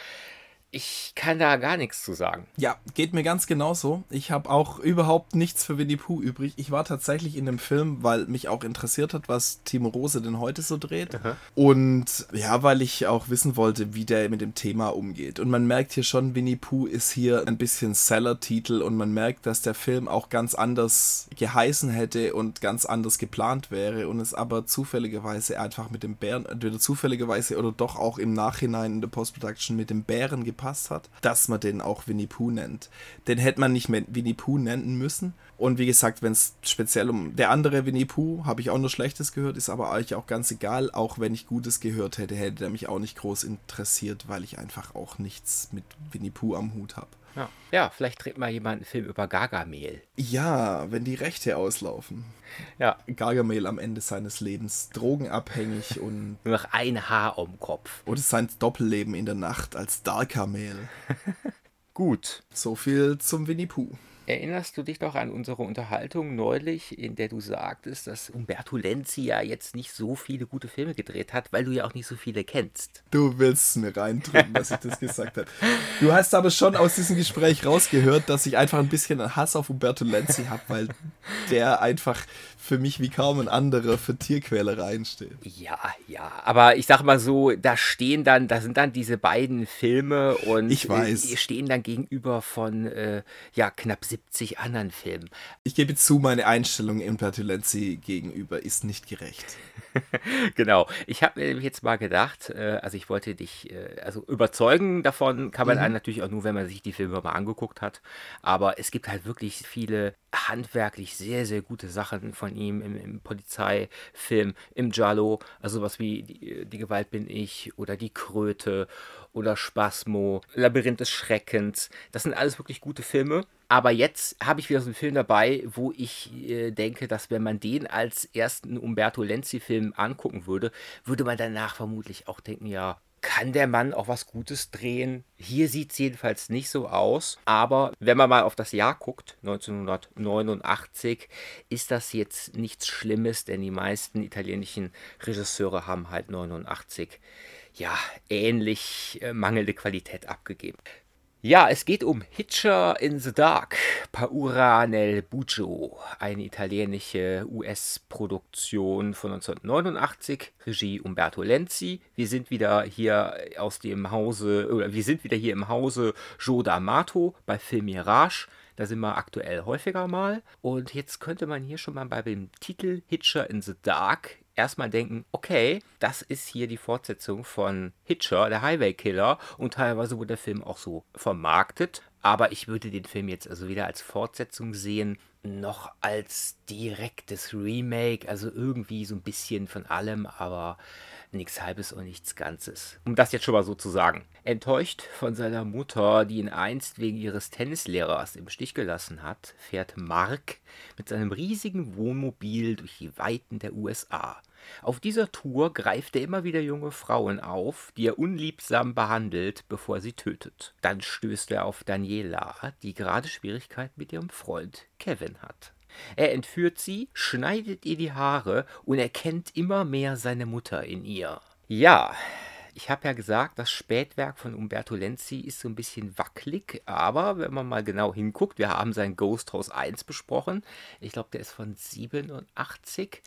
Speaker 1: ich kann da gar nichts zu sagen.
Speaker 2: Ja, geht mir ganz genauso. Ich habe auch überhaupt nichts für Winnie Pooh übrig. Ich war tatsächlich in dem Film, weil mich auch interessiert hat, was Timo Rose denn heute so dreht. Aha. Und ja, weil ich auch wissen wollte, wie der mit dem Thema umgeht. Und man merkt hier schon, Winnie Pooh ist hier ein bisschen Seller-Titel und man merkt, dass der Film auch ganz anders geheißen hätte und ganz anders geplant wäre und es aber zufälligerweise einfach mit dem Bären, entweder zufälligerweise oder doch auch im Nachhinein in der Post-Production mit dem Bären geplant gepasst hat, dass man den auch Winnie Pooh nennt. Den hätte man nicht mehr Winnie Pooh nennen müssen. Und wie gesagt, wenn es speziell um der andere Winnie Pooh, habe ich auch nur Schlechtes gehört, ist aber eigentlich auch ganz egal. Auch wenn ich Gutes gehört hätte, hätte der mich auch nicht groß interessiert, weil ich einfach auch nichts mit Winnie Pooh am Hut habe.
Speaker 1: Ja. ja, vielleicht dreht mal jemand einen Film über Gargamel.
Speaker 2: Ja, wenn die Rechte auslaufen.
Speaker 1: Ja.
Speaker 2: Gargamel am Ende seines Lebens drogenabhängig und.
Speaker 1: Nur noch ein Haar um Kopf.
Speaker 2: Oder sein Doppelleben in der Nacht als Darkamel.
Speaker 1: Gut.
Speaker 2: So viel zum Winnie Pooh.
Speaker 1: Erinnerst du dich noch an unsere Unterhaltung neulich, in der du sagtest, dass Umberto Lenzi ja jetzt nicht so viele gute Filme gedreht hat, weil du ja auch nicht so viele kennst?
Speaker 2: Du willst es mir reindrücken, dass ich das gesagt habe. Du hast aber schon aus diesem Gespräch rausgehört, dass ich einfach ein bisschen Hass auf Umberto Lenzi habe, weil der einfach für mich wie kaum ein anderer für Tierquälereien steht.
Speaker 1: Ja, ja, aber ich sag mal so, da stehen dann, da sind dann diese beiden Filme und
Speaker 2: ich weiß.
Speaker 1: Äh, stehen dann gegenüber von äh, ja knapp 70 anderen Filmen.
Speaker 2: Ich gebe zu, meine Einstellung Umberto Lenzi gegenüber ist nicht gerecht.
Speaker 1: genau. Ich habe mir jetzt mal gedacht, äh, also ich wollte dich, äh, also überzeugen davon kann man mhm. einen natürlich auch nur, wenn man sich die Filme mal angeguckt hat. Aber es gibt halt wirklich viele handwerklich sehr, sehr gute Sachen von ihm im, im Polizeifilm, im Giallo, also was wie die, die, Gewalt bin ich oder Die Kröte oder Spasmo, Labyrinth des Schreckens. Das sind alles wirklich gute Filme. Aber jetzt habe ich wieder so einen Film dabei, wo ich äh, denke, dass wenn man den als ersten Umberto Lenzi-Film angucken würde, würde man danach vermutlich auch denken, ja, kann der Mann auch was Gutes drehen? Hier sieht es jedenfalls nicht so aus. Aber wenn man mal auf das Jahr guckt, 1989, ist das jetzt nichts Schlimmes, denn die meisten italienischen Regisseure haben halt 89 ja ähnlich äh, mangelnde Qualität abgegeben. Ja, es geht um Hitcher in the Dark, Paura nel Buggio, eine italienische US-Produktion von 1989, Regie Umberto Lenzi. Wir sind wieder hier aus dem Hause, oder wir sind wieder hier im Hause Joe D'Amato bei Film Mirage. Da sind wir aktuell häufiger mal. Und jetzt könnte man hier schon mal bei dem Titel Hitcher in the Dark erstmal denken, okay, das ist hier die Fortsetzung von Hitcher, der Highway Killer und teilweise wurde der Film auch so vermarktet. Aber ich würde den Film jetzt also weder als Fortsetzung sehen, noch als direktes Remake. Also irgendwie so ein bisschen von allem, aber nichts Halbes und nichts Ganzes. Um das jetzt schon mal so zu sagen. Enttäuscht von seiner Mutter, die ihn einst wegen ihres Tennislehrers im Stich gelassen hat, fährt Mark mit seinem riesigen Wohnmobil durch die Weiten der USA. Auf dieser Tour greift er immer wieder junge Frauen auf, die er unliebsam behandelt, bevor er sie tötet. Dann stößt er auf Daniela, die gerade Schwierigkeiten mit ihrem Freund Kevin hat. Er entführt sie, schneidet ihr die Haare und erkennt immer mehr seine Mutter in ihr. Ja, ich habe ja gesagt, das Spätwerk von Umberto Lenzi ist so ein bisschen wackelig, aber wenn man mal genau hinguckt, wir haben sein Ghost House 1 besprochen. Ich glaube, der ist von 87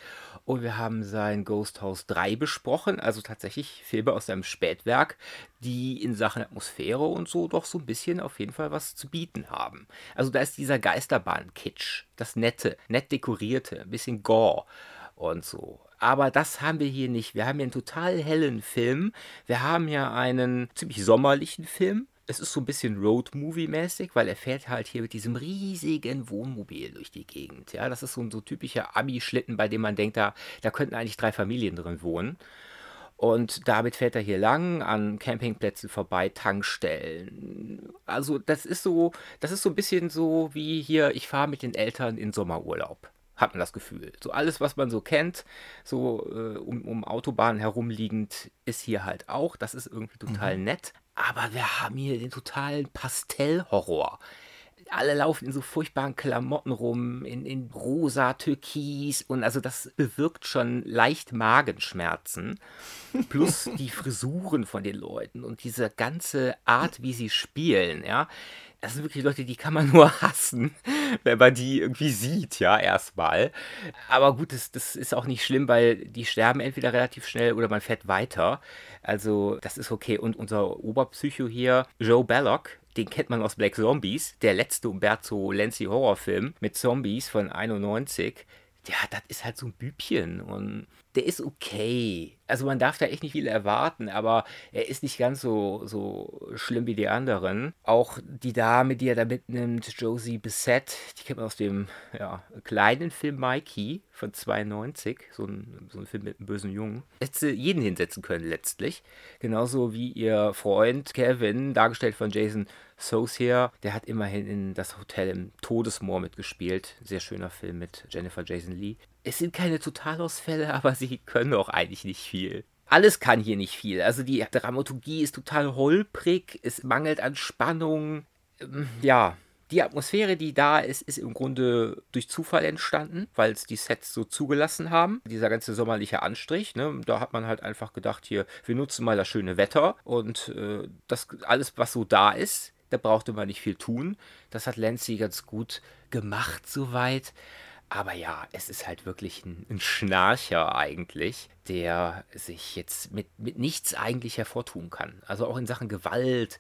Speaker 1: und wir haben sein Ghost House 3 besprochen, also tatsächlich Filme aus seinem Spätwerk, die in Sachen Atmosphäre und so doch so ein bisschen auf jeden Fall was zu bieten haben. Also da ist dieser Geisterbahn-Kitsch, das Nette, nett dekorierte, ein bisschen Gore und so. Aber das haben wir hier nicht. Wir haben hier einen total hellen Film. Wir haben hier einen ziemlich sommerlichen Film. Es ist so ein bisschen Road-Movie-mäßig, weil er fährt halt hier mit diesem riesigen Wohnmobil durch die Gegend. Ja, das ist so ein so typischer Abi-Schlitten, bei dem man denkt, da, da könnten eigentlich drei Familien drin wohnen. Und damit fährt er hier lang, an Campingplätzen vorbei, Tankstellen. Also das ist so, das ist so ein bisschen so wie hier, ich fahre mit den Eltern in Sommerurlaub hat man das Gefühl. So alles, was man so kennt, so äh, um, um Autobahnen herumliegend, ist hier halt auch. Das ist irgendwie total mhm. nett. Aber wir haben hier den totalen Pastellhorror. Alle laufen in so furchtbaren Klamotten rum, in, in rosa, türkis und also das bewirkt schon leicht Magenschmerzen. Plus die Frisuren von den Leuten und diese ganze Art, wie sie spielen, ja das sind wirklich Leute, die kann man nur hassen, wenn man die irgendwie sieht, ja, erstmal. Aber gut, das, das ist auch nicht schlimm, weil die sterben entweder relativ schnell oder man fährt weiter. Also, das ist okay. Und unser Oberpsycho hier, Joe Belloc, den kennt man aus Black Zombies, der letzte Umberto Lenzi Horrorfilm mit Zombies von 91. Ja, das ist halt so ein Bübchen und der ist okay. Also man darf da echt nicht viel erwarten, aber er ist nicht ganz so, so schlimm wie die anderen. Auch die Dame, die er da mitnimmt, Josie Bissett, die kennt man aus dem ja, kleinen Film Mikey von 92, so ein, so ein Film mit einem bösen Jungen. Hätte jeden hinsetzen können letztlich. Genauso wie ihr Freund Kevin, dargestellt von Jason Saucier, der hat immerhin in Das Hotel im Todesmoor mitgespielt. Sehr schöner Film mit Jennifer Jason Lee. Es sind keine Totalausfälle, aber sie können auch eigentlich nicht viel alles kann hier nicht viel. Also die Dramaturgie ist total holprig, es mangelt an Spannung. Ähm, ja, die Atmosphäre, die da ist, ist im Grunde durch Zufall entstanden, weil es die Sets so zugelassen haben. Dieser ganze sommerliche Anstrich, ne, da hat man halt einfach gedacht, hier, wir nutzen mal das schöne Wetter und äh, das alles, was so da ist, da brauchte man nicht viel tun. Das hat Lancy ganz gut gemacht soweit. Aber ja, es ist halt wirklich ein, ein, Schnarcher eigentlich, der sich jetzt mit, mit nichts eigentlich hervortun kann. Also auch in Sachen Gewalt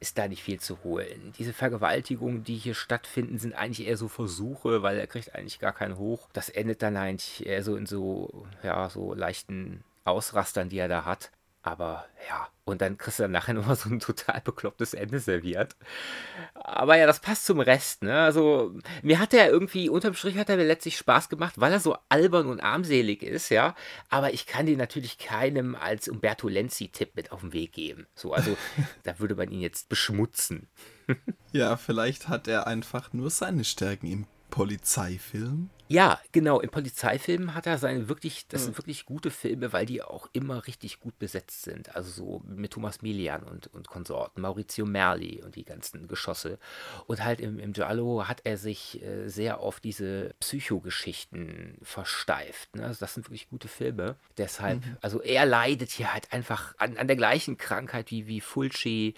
Speaker 1: ist da nicht viel zu holen. Diese Vergewaltigungen, die hier stattfinden, sind eigentlich eher so Versuche, weil er kriegt eigentlich gar keinen hoch. Das endet dann eigentlich eher so in so, ja, so leichten Ausrastern, die er da hat. Aber ja, und dann kriegst du dann nachher nochmal so ein total beklopptes Ende serviert. Aber ja, das passt zum Rest, ne? Also, mir hat er irgendwie, unterm Strich hat er mir letztlich Spaß gemacht, weil er so albern und armselig ist, ja. Aber ich kann den natürlich keinem als Umberto Lenzi-Tipp mit auf den Weg geben. So, also, da würde man ihn jetzt beschmutzen.
Speaker 2: ja, vielleicht hat er einfach nur seine Stärken im Polizeifilm?
Speaker 1: Ja, genau. In Polizeifilmen hat er seine wirklich, das sind wirklich gute Filme, weil die auch immer richtig gut besetzt sind. Also so mit Thomas Milian und, und Konsorten, Maurizio Merli und die ganzen Geschosse. Und halt im, im Giallo hat er sich äh, sehr auf diese Psychogeschichten versteift. Ne? Also das sind wirklich gute Filme. Deshalb, mhm. also er leidet hier halt einfach an, an der gleichen Krankheit wie, wie Fulci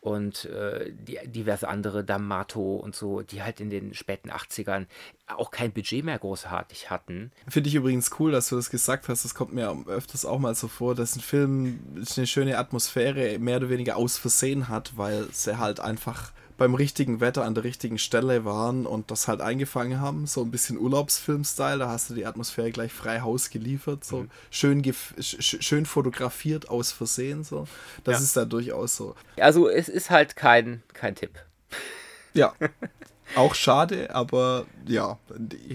Speaker 1: und äh, die, diverse andere, D'Amato und so, die halt in den späten 80ern auch kein Budget mehr großartig hatten.
Speaker 2: Finde ich übrigens cool, dass du das gesagt hast. Das kommt mir öfters auch mal so vor, dass ein Film eine schöne Atmosphäre mehr oder weniger aus Versehen hat, weil sie halt einfach beim richtigen Wetter an der richtigen Stelle waren und das halt eingefangen haben. So ein bisschen Urlaubsfilm-Style, da hast du die Atmosphäre gleich frei Haus geliefert. So mhm. schön, sch schön fotografiert aus Versehen. So. Das ja. ist da durchaus so.
Speaker 1: Also es ist halt kein, kein Tipp.
Speaker 2: Ja. Auch schade, aber ja,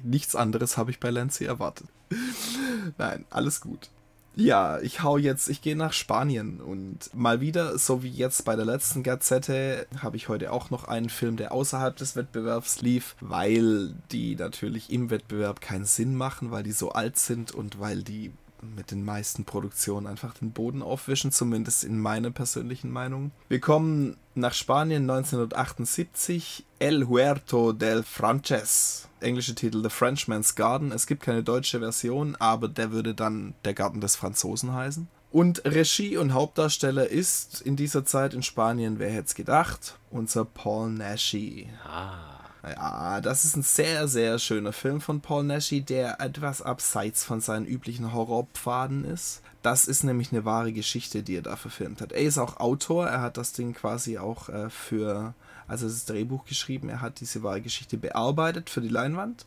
Speaker 2: nichts anderes habe ich bei Lancy erwartet. Nein, alles gut. Ja, ich hau jetzt, ich gehe nach Spanien und mal wieder, so wie jetzt bei der letzten Gazette, habe ich heute auch noch einen Film, der außerhalb des Wettbewerbs lief, weil die natürlich im Wettbewerb keinen Sinn machen, weil die so alt sind und weil die mit den meisten Produktionen einfach den Boden aufwischen, zumindest in meiner persönlichen Meinung. Wir kommen nach Spanien 1978, El Huerto del Frances. Englische Titel The Frenchman's Garden. Es gibt keine deutsche Version, aber der würde dann der Garten des Franzosen heißen. Und Regie und Hauptdarsteller ist in dieser Zeit in Spanien, wer hätte es gedacht, unser Paul Nashi. Ah. Ja, das ist ein sehr, sehr schöner Film von Paul Nashi, der etwas abseits von seinen üblichen Horrorpfaden ist. Das ist nämlich eine wahre Geschichte, die er da verfilmt hat. Er ist auch Autor, er hat das Ding quasi auch äh, für, also das Drehbuch geschrieben, er hat diese wahre Geschichte bearbeitet für die Leinwand.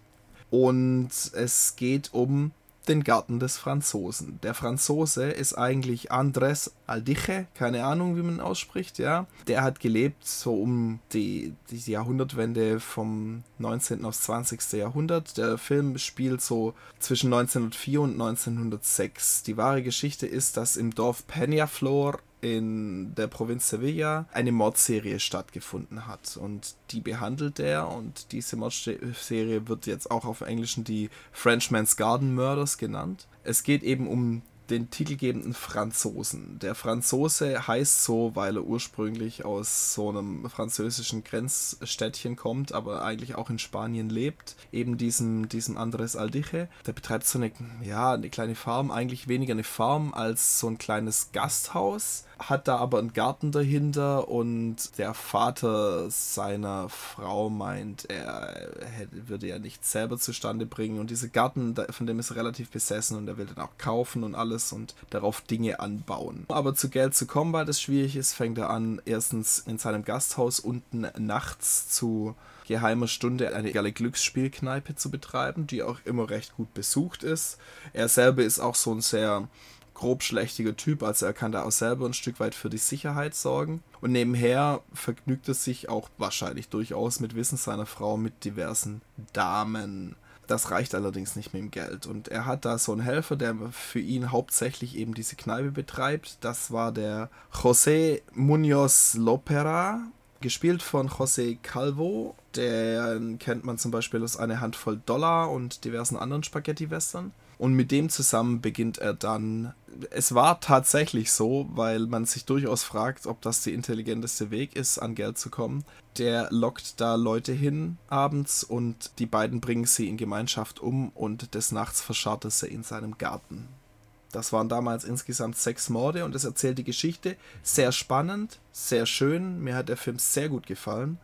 Speaker 2: Und es geht um den Garten des Franzosen. Der Franzose ist eigentlich Andres Aldiche, keine Ahnung, wie man ausspricht, ja. Der hat gelebt so um die, die Jahrhundertwende vom 19. aufs 20. Jahrhundert. Der Film spielt so zwischen 1904 und 1906. Die wahre Geschichte ist, dass im Dorf Peñaflor in der Provinz Sevilla eine Mordserie stattgefunden hat. Und die behandelt er und diese Mordserie wird jetzt auch auf Englischen die Frenchman's Garden Murders genannt. Es geht eben um den titelgebenden Franzosen. Der Franzose heißt so, weil er ursprünglich aus so einem französischen Grenzstädtchen kommt, aber eigentlich auch in Spanien lebt. Eben diesem, diesem Andres Aldiche. Der betreibt so eine, ja, eine kleine Farm, eigentlich weniger eine Farm als so ein kleines Gasthaus hat da aber einen Garten dahinter und der Vater seiner Frau meint, er hätte, würde ja nichts selber zustande bringen und dieser Garten, von dem ist er relativ besessen und er will den auch kaufen und alles und darauf Dinge anbauen. Aber zu Geld zu kommen, weil das schwierig ist, fängt er an, erstens in seinem Gasthaus unten nachts zu geheimer Stunde eine geile Glücksspielkneipe zu betreiben, die auch immer recht gut besucht ist. Er selber ist auch so ein sehr grobschlächtiger Typ, also er kann da auch selber ein Stück weit für die Sicherheit sorgen. Und nebenher vergnügt er sich auch wahrscheinlich durchaus mit Wissen seiner Frau mit diversen Damen. Das reicht allerdings nicht mit dem Geld. Und er hat da so einen Helfer, der für ihn hauptsächlich eben diese Kneipe betreibt. Das war der José Munoz Lopera. Gespielt von José Calvo, den kennt man zum Beispiel aus einer Handvoll Dollar und diversen anderen Spaghetti-Western. Und mit dem zusammen beginnt er dann. Es war tatsächlich so, weil man sich durchaus fragt, ob das der intelligenteste Weg ist, an Geld zu kommen. Der lockt da Leute hin abends und die beiden bringen sie in Gemeinschaft um und des Nachts verscharrt er sie in seinem Garten. Das waren damals insgesamt sechs Morde und es erzählt die Geschichte. Sehr spannend, sehr schön. Mir hat der Film sehr gut gefallen.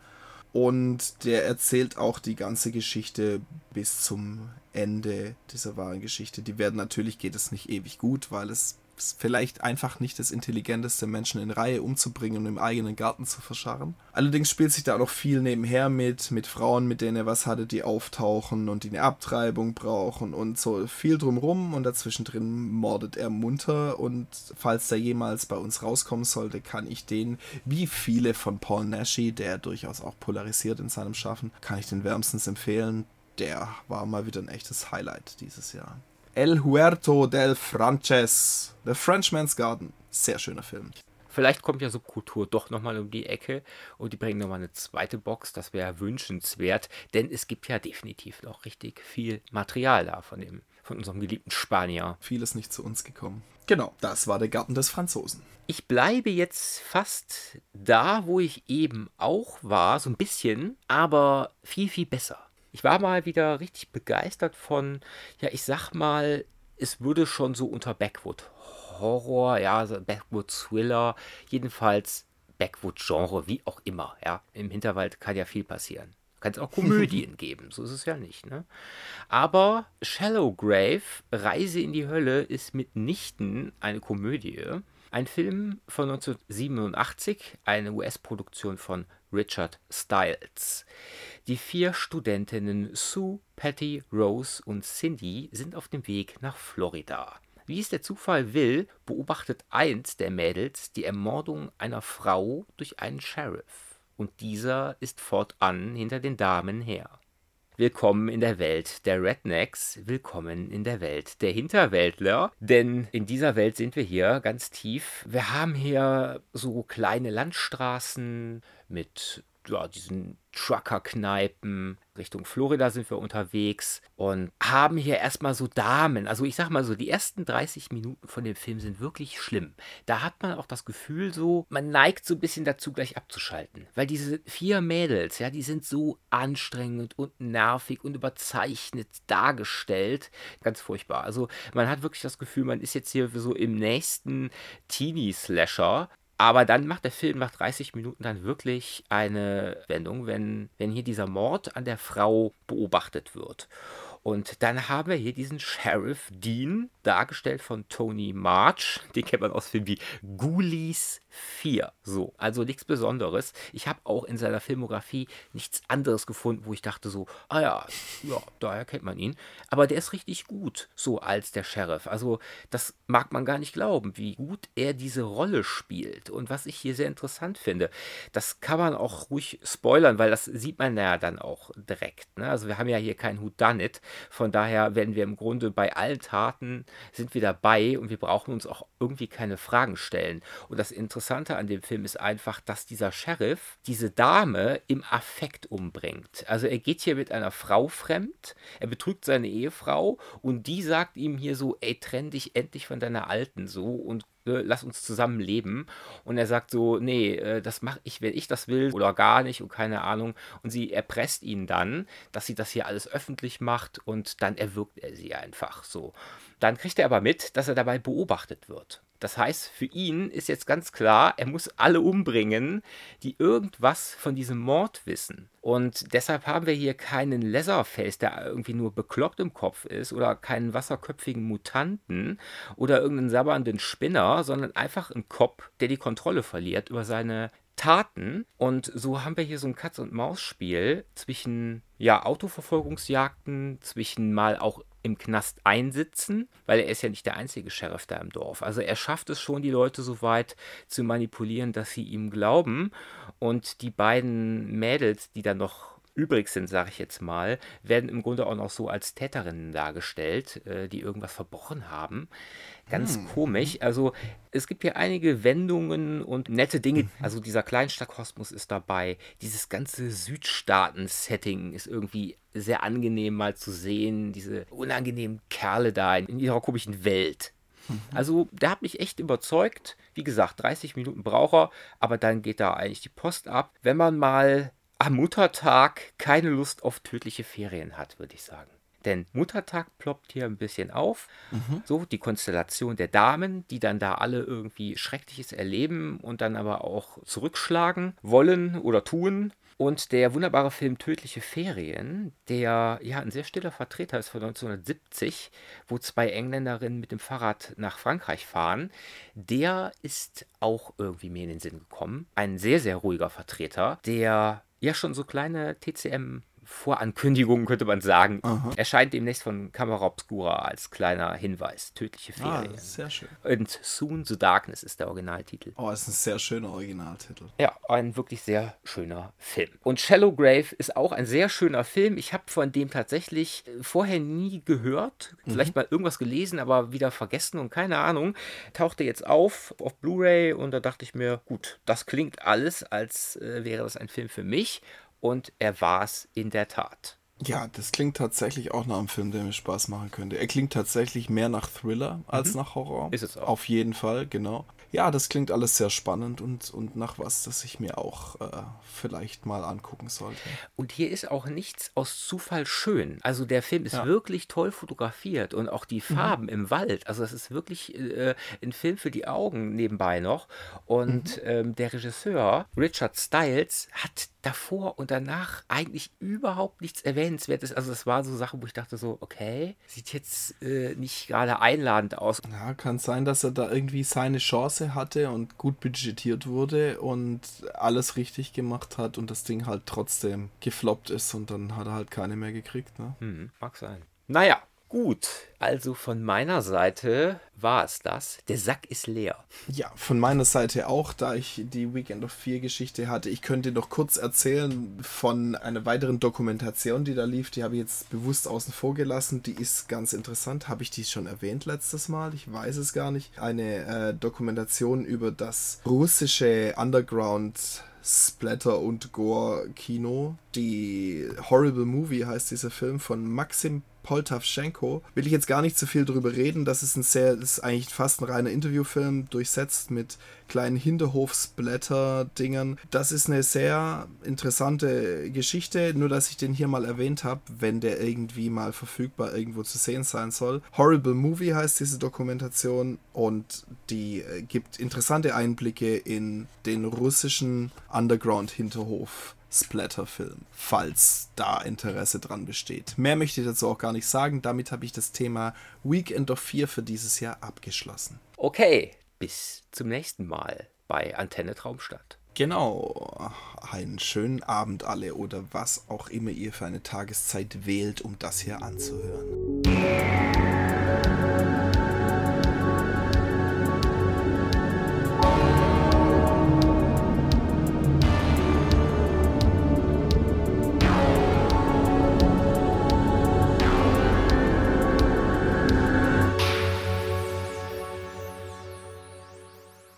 Speaker 2: Und der erzählt auch die ganze Geschichte bis zum Ende dieser wahren Geschichte. Die werden natürlich geht es nicht ewig gut, weil es vielleicht einfach nicht das intelligenteste Menschen in Reihe umzubringen und im eigenen Garten zu verscharren. Allerdings spielt sich da auch noch viel nebenher mit, mit Frauen, mit denen er was hatte, die auftauchen und die eine Abtreibung brauchen und so viel drumrum und dazwischen drin mordet er munter und falls der jemals bei uns rauskommen sollte, kann ich den, wie viele von Paul Nashi, der durchaus auch polarisiert in seinem Schaffen, kann ich den wärmstens empfehlen. Der war mal wieder ein echtes Highlight dieses Jahr. El Huerto del Frances, The Frenchman's Garden. Sehr schöner Film.
Speaker 1: Vielleicht kommt ja Subkultur doch nochmal um die Ecke und die bringen nochmal eine zweite Box. Das wäre wünschenswert, denn es gibt ja definitiv noch richtig viel Material da von, dem, von unserem geliebten Spanier.
Speaker 2: Vieles nicht zu uns gekommen. Genau, das war der Garten des Franzosen.
Speaker 1: Ich bleibe jetzt fast da, wo ich eben auch war, so ein bisschen, aber viel, viel besser. Ich war mal wieder richtig begeistert von, ja, ich sag mal, es würde schon so unter Backwood Horror, ja, Backwood Thriller, jedenfalls Backwood Genre, wie auch immer, ja. Im Hinterwald kann ja viel passieren. Kann es auch Komödien geben, so ist es ja nicht, ne? Aber Shallow Grave, Reise in die Hölle, ist mitnichten eine Komödie. Ein Film von 1987, eine US-Produktion von Richard Stiles. Die vier Studentinnen Sue, Patty, Rose und Cindy sind auf dem Weg nach Florida. Wie es der Zufall will, beobachtet eins der Mädels die Ermordung einer Frau durch einen Sheriff. Und dieser ist fortan hinter den Damen her. Willkommen in der Welt der Rednecks, willkommen in der Welt der Hinterwäldler, denn in dieser Welt sind wir hier ganz tief. Wir haben hier so kleine Landstraßen mit ja, diesen Trucker-Kneipen. Richtung Florida sind wir unterwegs und haben hier erstmal so Damen. Also ich sag mal so, die ersten 30 Minuten von dem Film sind wirklich schlimm. Da hat man auch das Gefühl so, man neigt so ein bisschen dazu, gleich abzuschalten. Weil diese vier Mädels, ja, die sind so anstrengend und nervig und überzeichnet dargestellt. Ganz furchtbar. Also man hat wirklich das Gefühl, man ist jetzt hier so im nächsten Teenie-Slasher aber dann macht der Film nach 30 Minuten dann wirklich eine Wendung, wenn, wenn hier dieser Mord an der Frau beobachtet wird. Und dann haben wir hier diesen Sheriff Dean, dargestellt von Tony March. Den kennt man aus Filmen wie Ghoulies 4. So, also nichts Besonderes. Ich habe auch in seiner Filmografie nichts anderes gefunden, wo ich dachte so, ah ja, ja, daher kennt man ihn. Aber der ist richtig gut, so als der Sheriff. Also das mag man gar nicht glauben, wie gut er diese Rolle spielt. Und was ich hier sehr interessant finde, das kann man auch ruhig spoilern, weil das sieht man ja dann auch direkt. Ne? Also wir haben ja hier kein Who Done It. Von daher werden wir im Grunde bei allen Taten sind wir dabei und wir brauchen uns auch irgendwie keine Fragen stellen. Und das Interessante an dem Film ist einfach, dass dieser Sheriff diese Dame im Affekt umbringt. Also er geht hier mit einer Frau fremd, er betrügt seine Ehefrau und die sagt ihm hier so, ey, trenn dich endlich von deiner Alten so und äh, lass uns zusammen leben. Und er sagt so, nee, äh, das mache ich, wenn ich das will oder gar nicht und keine Ahnung. Und sie erpresst ihn dann, dass sie das hier alles öffentlich macht und dann erwürgt er sie einfach so. Dann kriegt er aber mit, dass er dabei beobachtet wird. Das heißt, für ihn ist jetzt ganz klar, er muss alle umbringen, die irgendwas von diesem Mord wissen. Und deshalb haben wir hier keinen Leatherface, der irgendwie nur bekloppt im Kopf ist, oder keinen wasserköpfigen Mutanten oder irgendeinen sabbernden Spinner, sondern einfach einen Kopf, der die Kontrolle verliert über seine Taten. Und so haben wir hier so ein Katz-und-Maus-Spiel zwischen ja, Autoverfolgungsjagden, zwischen mal auch im Knast einsitzen, weil er ist ja nicht der einzige Sheriff da im Dorf. Also er schafft es schon, die Leute so weit zu manipulieren, dass sie ihm glauben. Und die beiden Mädels, die dann noch übrig sind, sage ich jetzt mal, werden im Grunde auch noch so als Täterinnen dargestellt, äh, die irgendwas verbrochen haben. Ganz hm. komisch. Also es gibt hier einige Wendungen und nette Dinge. Mhm. Also dieser Kleinstadtkosmos ist dabei. Dieses ganze Südstaaten-Setting ist irgendwie sehr angenehm mal zu sehen. Diese unangenehmen Kerle da in ihrer komischen Welt. Mhm. Also der hat mich echt überzeugt. Wie gesagt, 30 Minuten braucht er, aber dann geht da eigentlich die Post ab. Wenn man mal am Muttertag keine Lust auf tödliche Ferien hat, würde ich sagen. Denn Muttertag ploppt hier ein bisschen auf. Mhm. So, die Konstellation der Damen, die dann da alle irgendwie Schreckliches erleben und dann aber auch zurückschlagen wollen oder tun. Und der wunderbare Film Tödliche Ferien, der ja ein sehr stiller Vertreter ist von 1970, wo zwei Engländerinnen mit dem Fahrrad nach Frankreich fahren, der ist auch irgendwie mir in den Sinn gekommen. Ein sehr, sehr ruhiger Vertreter, der ja schon so kleine TCM Vorankündigungen, könnte man sagen. Aha. Erscheint demnächst von Camera Obscura als kleiner Hinweis. Tödliche ah, Ferien. Ah,
Speaker 2: sehr schön.
Speaker 1: Und Soon the Darkness ist der Originaltitel.
Speaker 2: Oh, ist ein sehr schöner Originaltitel.
Speaker 1: Ja, ein wirklich sehr schöner Film. Und Shallow Grave ist auch ein sehr schöner Film. Ich habe von dem tatsächlich äh, vorher nie gehört. Vielleicht mhm. mal irgendwas gelesen, aber wieder vergessen und keine Ahnung. Tauchte jetzt auf auf Blu-ray und da dachte ich mir, gut, das klingt alles, als äh, wäre das ein Film für mich und er war es in der Tat.
Speaker 2: Ja, das klingt tatsächlich auch nach einem Film, der mir Spaß machen könnte. Er klingt tatsächlich mehr nach Thriller als mhm. nach Horror.
Speaker 1: Ist es auch.
Speaker 2: Auf jeden Fall, genau ja, das klingt alles sehr spannend und, und nach was, das ich mir auch äh, vielleicht mal angucken sollte.
Speaker 1: Und hier ist auch nichts aus Zufall schön. Also der Film ist ja. wirklich toll fotografiert und auch die mhm. Farben mhm. im Wald. Also das ist wirklich äh, ein Film für die Augen nebenbei noch. Und mhm. ähm, der Regisseur Richard Stiles hat davor und danach eigentlich überhaupt nichts Erwähnenswertes. Also das war so Sache, wo ich dachte so, okay, sieht jetzt äh, nicht gerade einladend aus.
Speaker 2: Ja, kann sein, dass er da irgendwie seine Chance hatte und gut budgetiert wurde und alles richtig gemacht hat und das Ding halt trotzdem gefloppt ist und dann hat er halt keine mehr gekriegt. Ne?
Speaker 1: Hm, mag sein. Naja, Gut, also von meiner Seite war es das. Der Sack ist leer.
Speaker 2: Ja, von meiner Seite auch, da ich die Weekend of Fear Geschichte hatte. Ich könnte noch kurz erzählen von einer weiteren Dokumentation, die da lief. Die habe ich jetzt bewusst außen vor gelassen. Die ist ganz interessant. Habe ich die schon erwähnt letztes Mal? Ich weiß es gar nicht. Eine äh, Dokumentation über das russische Underground Splatter und Gore Kino. Die Horrible Movie heißt dieser Film von Maxim Poltavchenko. Will ich jetzt gar nicht zu viel drüber reden. Das ist ein sehr, das ist eigentlich fast ein reiner Interviewfilm, durchsetzt mit kleinen Hinterhof-Splatter-Dingern. Das ist eine sehr interessante Geschichte, nur dass ich den hier mal erwähnt habe, wenn der irgendwie mal verfügbar irgendwo zu sehen sein soll. Horrible Movie heißt diese Dokumentation und die äh, gibt interessante Einblicke in den russischen Underground-Hinterhof. Splatterfilm, falls da Interesse dran besteht. Mehr möchte ich dazu auch gar nicht sagen. Damit habe ich das Thema Weekend of Fear für dieses Jahr abgeschlossen.
Speaker 1: Okay, bis zum nächsten Mal bei Antenne Traumstadt.
Speaker 2: Genau, einen schönen Abend alle oder was auch immer ihr für eine Tageszeit wählt, um das hier anzuhören.